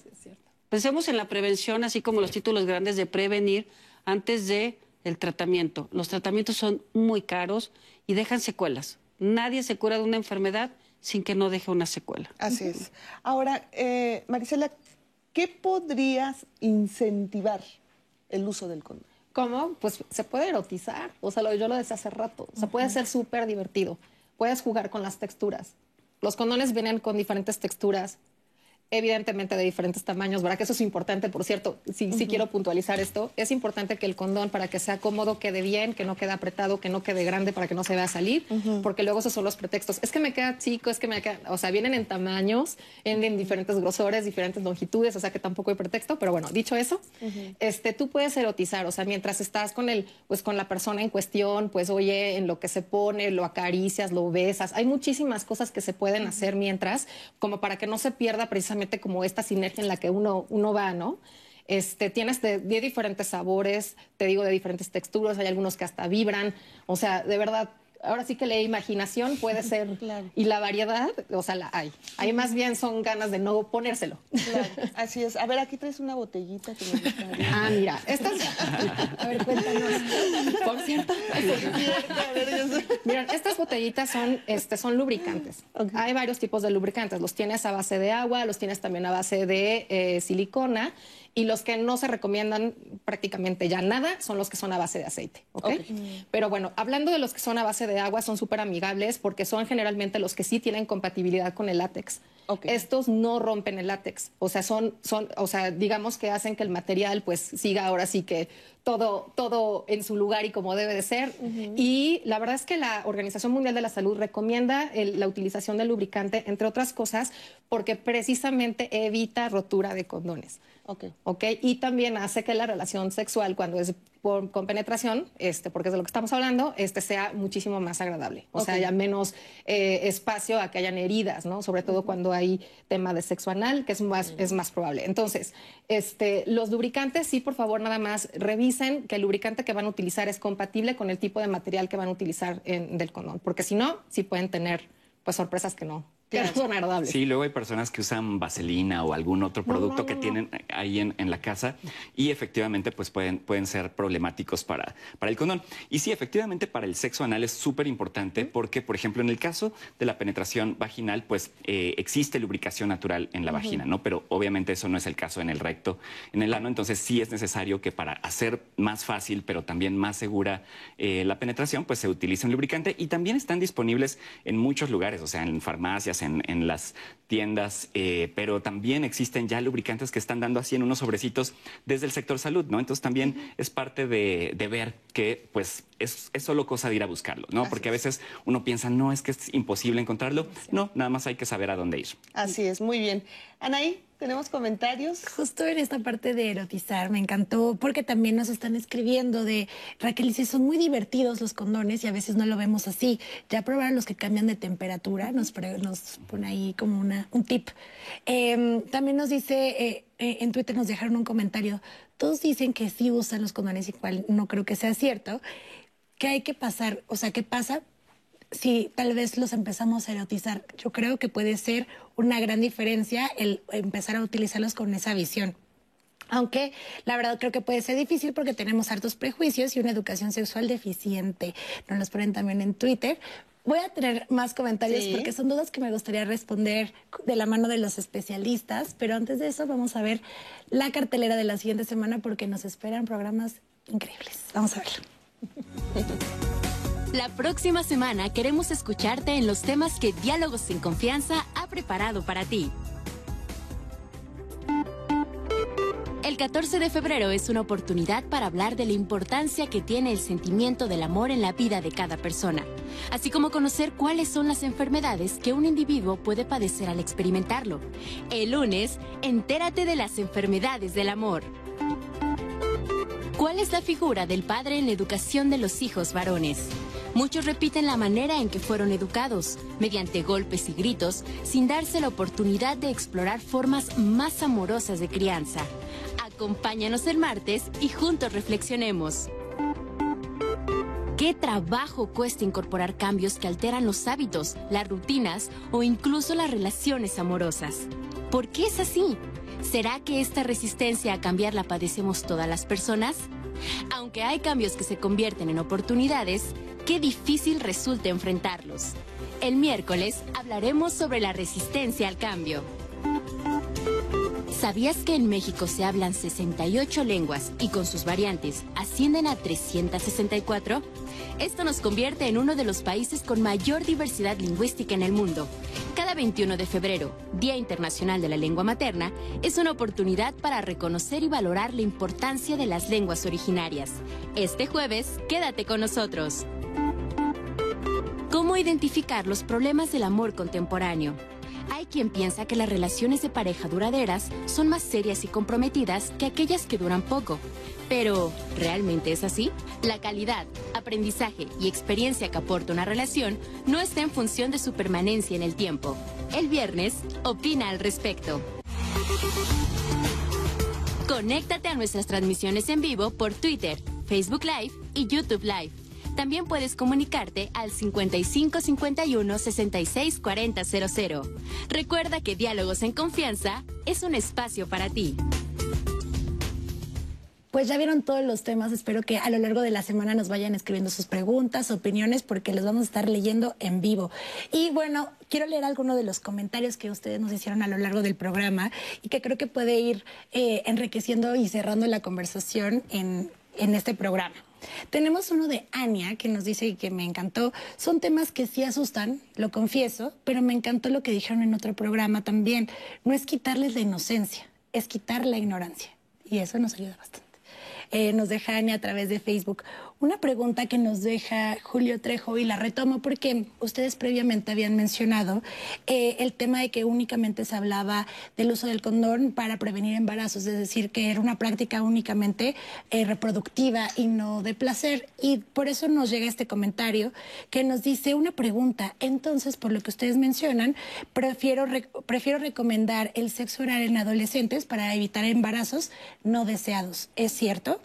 Pensemos en la prevención, así como los títulos grandes de prevenir antes de el tratamiento. Los tratamientos son muy caros y dejan secuelas. Nadie se cura de una enfermedad sin que no deje una secuela. Así es. Ahora, eh, Marisela, ¿qué podrías incentivar el uso del condón? ¿Cómo? Pues se puede erotizar. O sea, lo, yo lo decía hace rato. O sea, puede ser súper divertido. Puedes jugar con las texturas. Los condones vienen con diferentes texturas, evidentemente de diferentes tamaños, ¿verdad? Que eso es importante, por cierto. Sí, sí Ujú. quiero puntualizar esto. Es importante que el condón, para que sea cómodo, quede bien, que no quede apretado, que no quede grande para que no se vea salir, porque luego esos son los pretextos. Es que me queda chico, es que me queda... O sea, vienen en tamaños, en, en diferentes grosores, diferentes longitudes, o sea que tampoco hay pretexto. Pero bueno, dicho eso, este, tú puedes erotizar, o sea, mientras estás con el, pues con la persona en cuestión, pues oye, en lo que se pone, lo acaricias, lo besas. Hay muchísimas cosas que se pueden hacer mientras, como para que no se pierda precisamente como esta sinergia en la que uno, uno va, ¿no? Este, tienes de, de diferentes sabores, te digo, de diferentes texturas, hay algunos que hasta vibran, o sea, de verdad, ahora sí que la imaginación puede (laughs) ser, y la variedad, o sea, la hay. Ahí más bien son ganas de no ponérselo. Claro, (laughs) así es. A ver, aquí traes una botellita que me gustaría. Ah, mira, estas. A ver, cuéntanos. Por cierto. (laughs) Miren, estas botellitas son, este, son lubricantes. Hay varios tipos de lubricantes. Los tienes a base de agua, los tienes también a base de eh, silicona. Y los que no se recomiendan prácticamente ya nada son los que son a base de aceite. ¿ok? Pero bueno, hablando de los que son a base de agua, son súper amigables porque son generalmente los que sí tienen compatibilidad con el látex. Estos no rompen el látex. O sea, son, son, o sea, digamos que hacen que el material pues siga ahora sí que todo, todo en su lugar y como debe de ser. Y la verdad es que la Organización Mundial de la Salud recomienda el- la utilización del lubricante, entre otras cosas, porque precisamente evita rotura de condones. Ok. ¿ok? Y también hace que la relación sexual, cuando es por- con penetración, este, porque es de lo que estamos hablando, este, sea muchísimo más agradable. O sea, haya menos eh, espacio a que hayan heridas, ¿no? Sobre todo cuando hay tema de sexo anal, que es más, es más probable. Entonces, este, los lubricantes, sí, por favor, nada más revisen que el lubricante que van a utilizar es compatible con el tipo de material que van a utilizar en, del condón, porque si no, sí pueden tener pues sorpresas que no, que no son agradables. Sí, luego hay personas que usan vaselina o algún otro producto que tienen ahí en, en, la casa y efectivamente pues pueden, pueden ser problemáticos para, para el condón. Y sí, efectivamente para el sexo anal es súper importante porque, por ejemplo, en el caso de la penetración vaginal, pues eh, existe lubricación natural en la vagina, ¿no? Pero obviamente eso no es el caso en el recto, en el ano. Entonces sí es necesario que para hacer más fácil, pero también más segura eh, la penetración, pues se utilice un lubricante y también están disponibles en muchos lugares, o sea, en farmacias, en, en las tiendas, eh, pero también existen ya lubricantes que están dando así en unos sobrecitos desde el sector salud, ¿no? Entonces también es parte de, de ver que pues es, es, solo cosa de ir a buscarlo, ¿no? Porque a veces uno piensa, no, es que es imposible encontrarlo. No, nada más hay que saber a dónde ir. Así es, muy bien. Anaí, ¿tenemos comentarios? Justo en esta parte de erotizar, me encantó, porque también nos están escribiendo de, Raquel dice, son muy divertidos los condones y a veces no lo vemos así. Ya probaron los que cambian de temperatura, nos, nos pone ahí como una, un tip. Eh, también nos dice, eh, eh, en Twitter nos dejaron un comentario, todos dicen que sí usan los condones, igual no creo que sea cierto. ¿Qué hay que pasar? O sea, ¿qué pasa si tal vez los empezamos a erotizar? Yo creo que puede ser una gran diferencia el empezar a utilizarlos con esa visión. Aunque la verdad creo que puede ser difícil porque tenemos hartos prejuicios y una educación sexual deficiente. Nos los ponen también en Twitter. Voy a tener más comentarios sí. porque son dudas que me gustaría responder de la mano de los especialistas, pero antes de eso vamos a ver la cartelera de la siguiente semana porque nos esperan programas increíbles. Vamos a verlo. (laughs) La próxima semana queremos escucharte en los temas que Diálogos sin Confianza ha preparado para ti. El 14 de febrero es una oportunidad para hablar de la importancia que tiene el sentimiento del amor en la vida de cada persona, así como conocer cuáles son las enfermedades que un individuo puede padecer al experimentarlo. El lunes, entérate de las enfermedades del amor. ¿Cuál es la figura del padre en la educación de los hijos varones? Muchos repiten la manera en que fueron educados, mediante golpes y gritos, sin darse la oportunidad de explorar formas más amorosas de crianza. Acompáñanos el martes y juntos reflexionemos. ¿Qué trabajo cuesta incorporar cambios que alteran los hábitos, las rutinas o incluso las relaciones amorosas? ¿Por qué es así? ¿Será que esta resistencia a cambiar la padecemos todas las personas? Aunque hay cambios que se convierten en oportunidades, qué difícil resulta enfrentarlos. El miércoles hablaremos sobre la resistencia al cambio. ¿Sabías que en México se hablan 68 lenguas y con sus variantes ascienden a 364? Esto nos convierte en uno de los países con mayor diversidad lingüística en el mundo. Cada 21 de febrero, Día Internacional de la Lengua Materna, es una oportunidad para reconocer y valorar la importancia de las lenguas originarias. Este jueves, quédate con nosotros. ¿Cómo identificar los problemas del amor contemporáneo? Hay quien piensa que las relaciones de pareja duraderas son más serias y comprometidas que aquellas que duran poco. Pero, ¿realmente es así? La calidad, aprendizaje y experiencia que aporta una relación no está en función de su permanencia en el tiempo. El viernes, opina al respecto. Conéctate a nuestras transmisiones en vivo por Twitter, Facebook Live y YouTube Live. También puedes comunicarte al 55 51 66 40 00. Recuerda que Diálogos en Confianza es un espacio para ti. Pues ya vieron todos los temas, espero que a lo largo de la semana nos vayan escribiendo sus preguntas, opiniones, porque los vamos a estar leyendo en vivo. Y bueno, quiero leer algunos de los comentarios que ustedes nos hicieron a lo largo del programa y que creo que puede ir eh, enriqueciendo y cerrando la conversación en, en este programa. Tenemos uno de Ania que nos dice que me encantó. Son temas que sí asustan, lo confieso, pero me encantó lo que dijeron en otro programa también. No es quitarles la inocencia, es quitar la ignorancia. Y eso nos ayuda bastante. Eh, nos deja Ania a través de Facebook una pregunta que nos deja Julio Trejo y la retomo porque ustedes previamente habían mencionado eh, el tema de que únicamente se hablaba del uso del condón para prevenir embarazos, es decir, que era una práctica únicamente eh, reproductiva y no de placer. Y por eso nos llega este comentario que nos dice una pregunta. Entonces, por lo que ustedes mencionan, prefiero, prefiero recomendar el sexo oral en adolescentes para evitar embarazos no deseados. ¿Es cierto?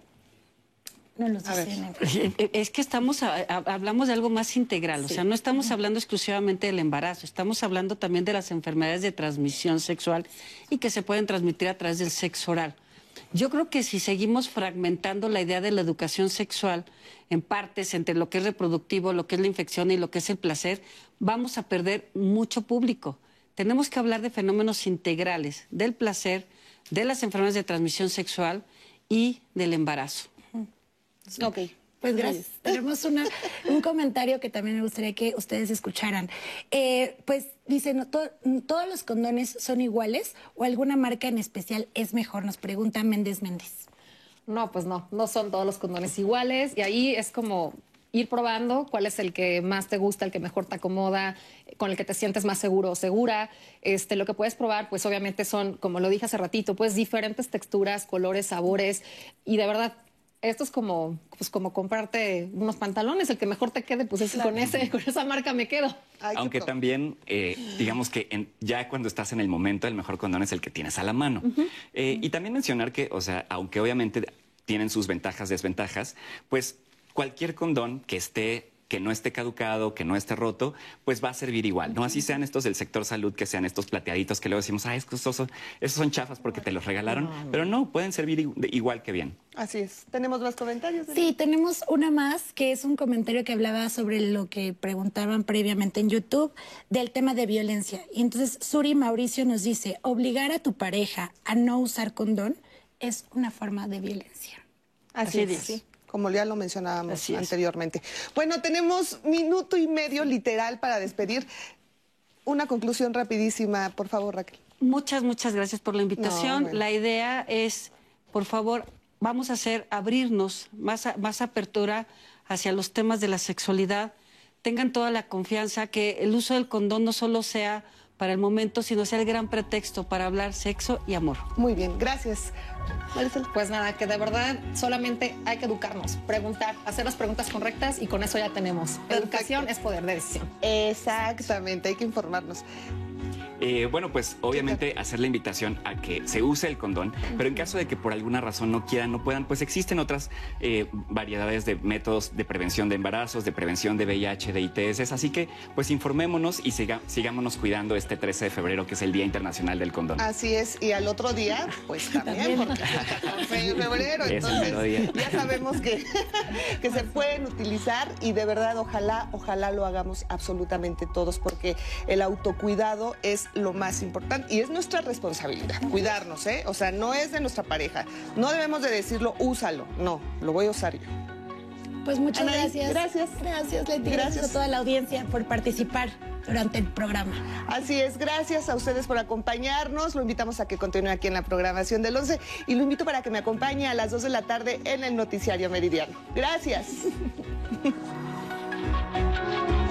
No los A ver. dicen. (laughs) Eh, eh, Es que estamos, a- a- hablamos de algo más integral, o sea, no estamos hablando exclusivamente del embarazo, estamos hablando también de las enfermedades de transmisión sexual y que se pueden transmitir a través del sexo oral. Yo creo que si seguimos fragmentando la idea de la educación sexual en partes entre lo que es reproductivo, lo que es la infección y lo que es el placer, vamos a perder mucho público. Tenemos que hablar de fenómenos integrales, del placer, de las enfermedades de transmisión sexual y del embarazo. Ok. Pues gracias. Tenemos una- un comentario que también me gustaría que ustedes escucharan. Eh, pues dice, no, to- ¿todos los condones son iguales o alguna marca en especial es mejor? Nos pregunta Méndez Méndez. No, pues no, no son todos los condones iguales y ahí es como ir probando cuál es el que más te gusta, el que mejor te acomoda, con el que te sientes más seguro o segura. Este, lo que puedes probar, pues obviamente son, como lo dije hace ratito, pues diferentes texturas, colores, sabores y de verdad esto es como, pues como comprarte unos pantalones, el que mejor te quede, pues es con ese, con esa marca me quedo. Aunque también, eh, digamos que en- ya cuando estás en el momento, el mejor condón es el que tienes a la mano. Eh, Y también mencionar que, o sea, aunque obviamente tienen sus ventajas, desventajas, pues cualquier condón que esté que no esté caducado, que no esté roto, pues va a servir igual, ¿no? Así sean estos del sector salud, que sean estos plateaditos que luego decimos, ah, estos son, esos son chafas porque te los regalaron, pero no, pueden servir igual que bien. Así es. ¿Tenemos más comentarios? Sí, tenemos una más que es un comentario que hablaba sobre lo que preguntaban previamente en YouTube del tema de violencia. Y entonces Suri Mauricio nos dice, obligar a tu pareja a no usar condón es una forma de violencia. Así, Así es. es. Como ya lo mencionábamos anteriormente. Bueno, tenemos minuto y medio literal para despedir. Una conclusión rapidísima, por favor, Raquel. Muchas, muchas gracias por la invitación. No, bueno. La idea es, por favor, vamos a hacer, abrirnos más, a- más apertura hacia los temas de la sexualidad. Tengan toda la confianza que el uso del condón no solo sea para el momento, sino sea el gran pretexto para hablar sexo y amor. Muy bien, gracias. Pues nada, que de verdad solamente hay que educarnos, preguntar, hacer las preguntas correctas y con eso ya tenemos. Educación es poder de decisión. Exactamente, hay que informarnos. Eh, bueno, pues obviamente hacer la invitación a que se use el condón, pero en caso de que por alguna razón no quieran, no puedan, pues existen otras eh, variedades de métodos de prevención de embarazos, de prevención de VIH, de ITS, así que pues informémonos y siga- sigámonos cuidando este 13 de febrero, que es el Día Internacional del Condón. Así es, y al otro día, pues (laughs) también, porque es el 14 de febrero, entonces ya sabemos que, (laughs) que se pueden utilizar y de verdad ojalá, ojalá lo hagamos absolutamente todos, porque el autocuidado es lo más importante y es nuestra responsabilidad, cuidarnos, ¿eh? O sea, no es de nuestra pareja, no debemos de decirlo, úsalo, no, lo voy a usar yo. Pues muchas gracias. gracias. Gracias, Leti. Gracias. Gracias. a toda la audiencia por participar durante el programa. Así es, gracias a ustedes por acompañarnos. Lo invitamos a que continúe aquí en la programación del 11 y lo invito para que me acompañe a las 2 de la tarde en el Noticiario Meridiano. Gracias. (laughs)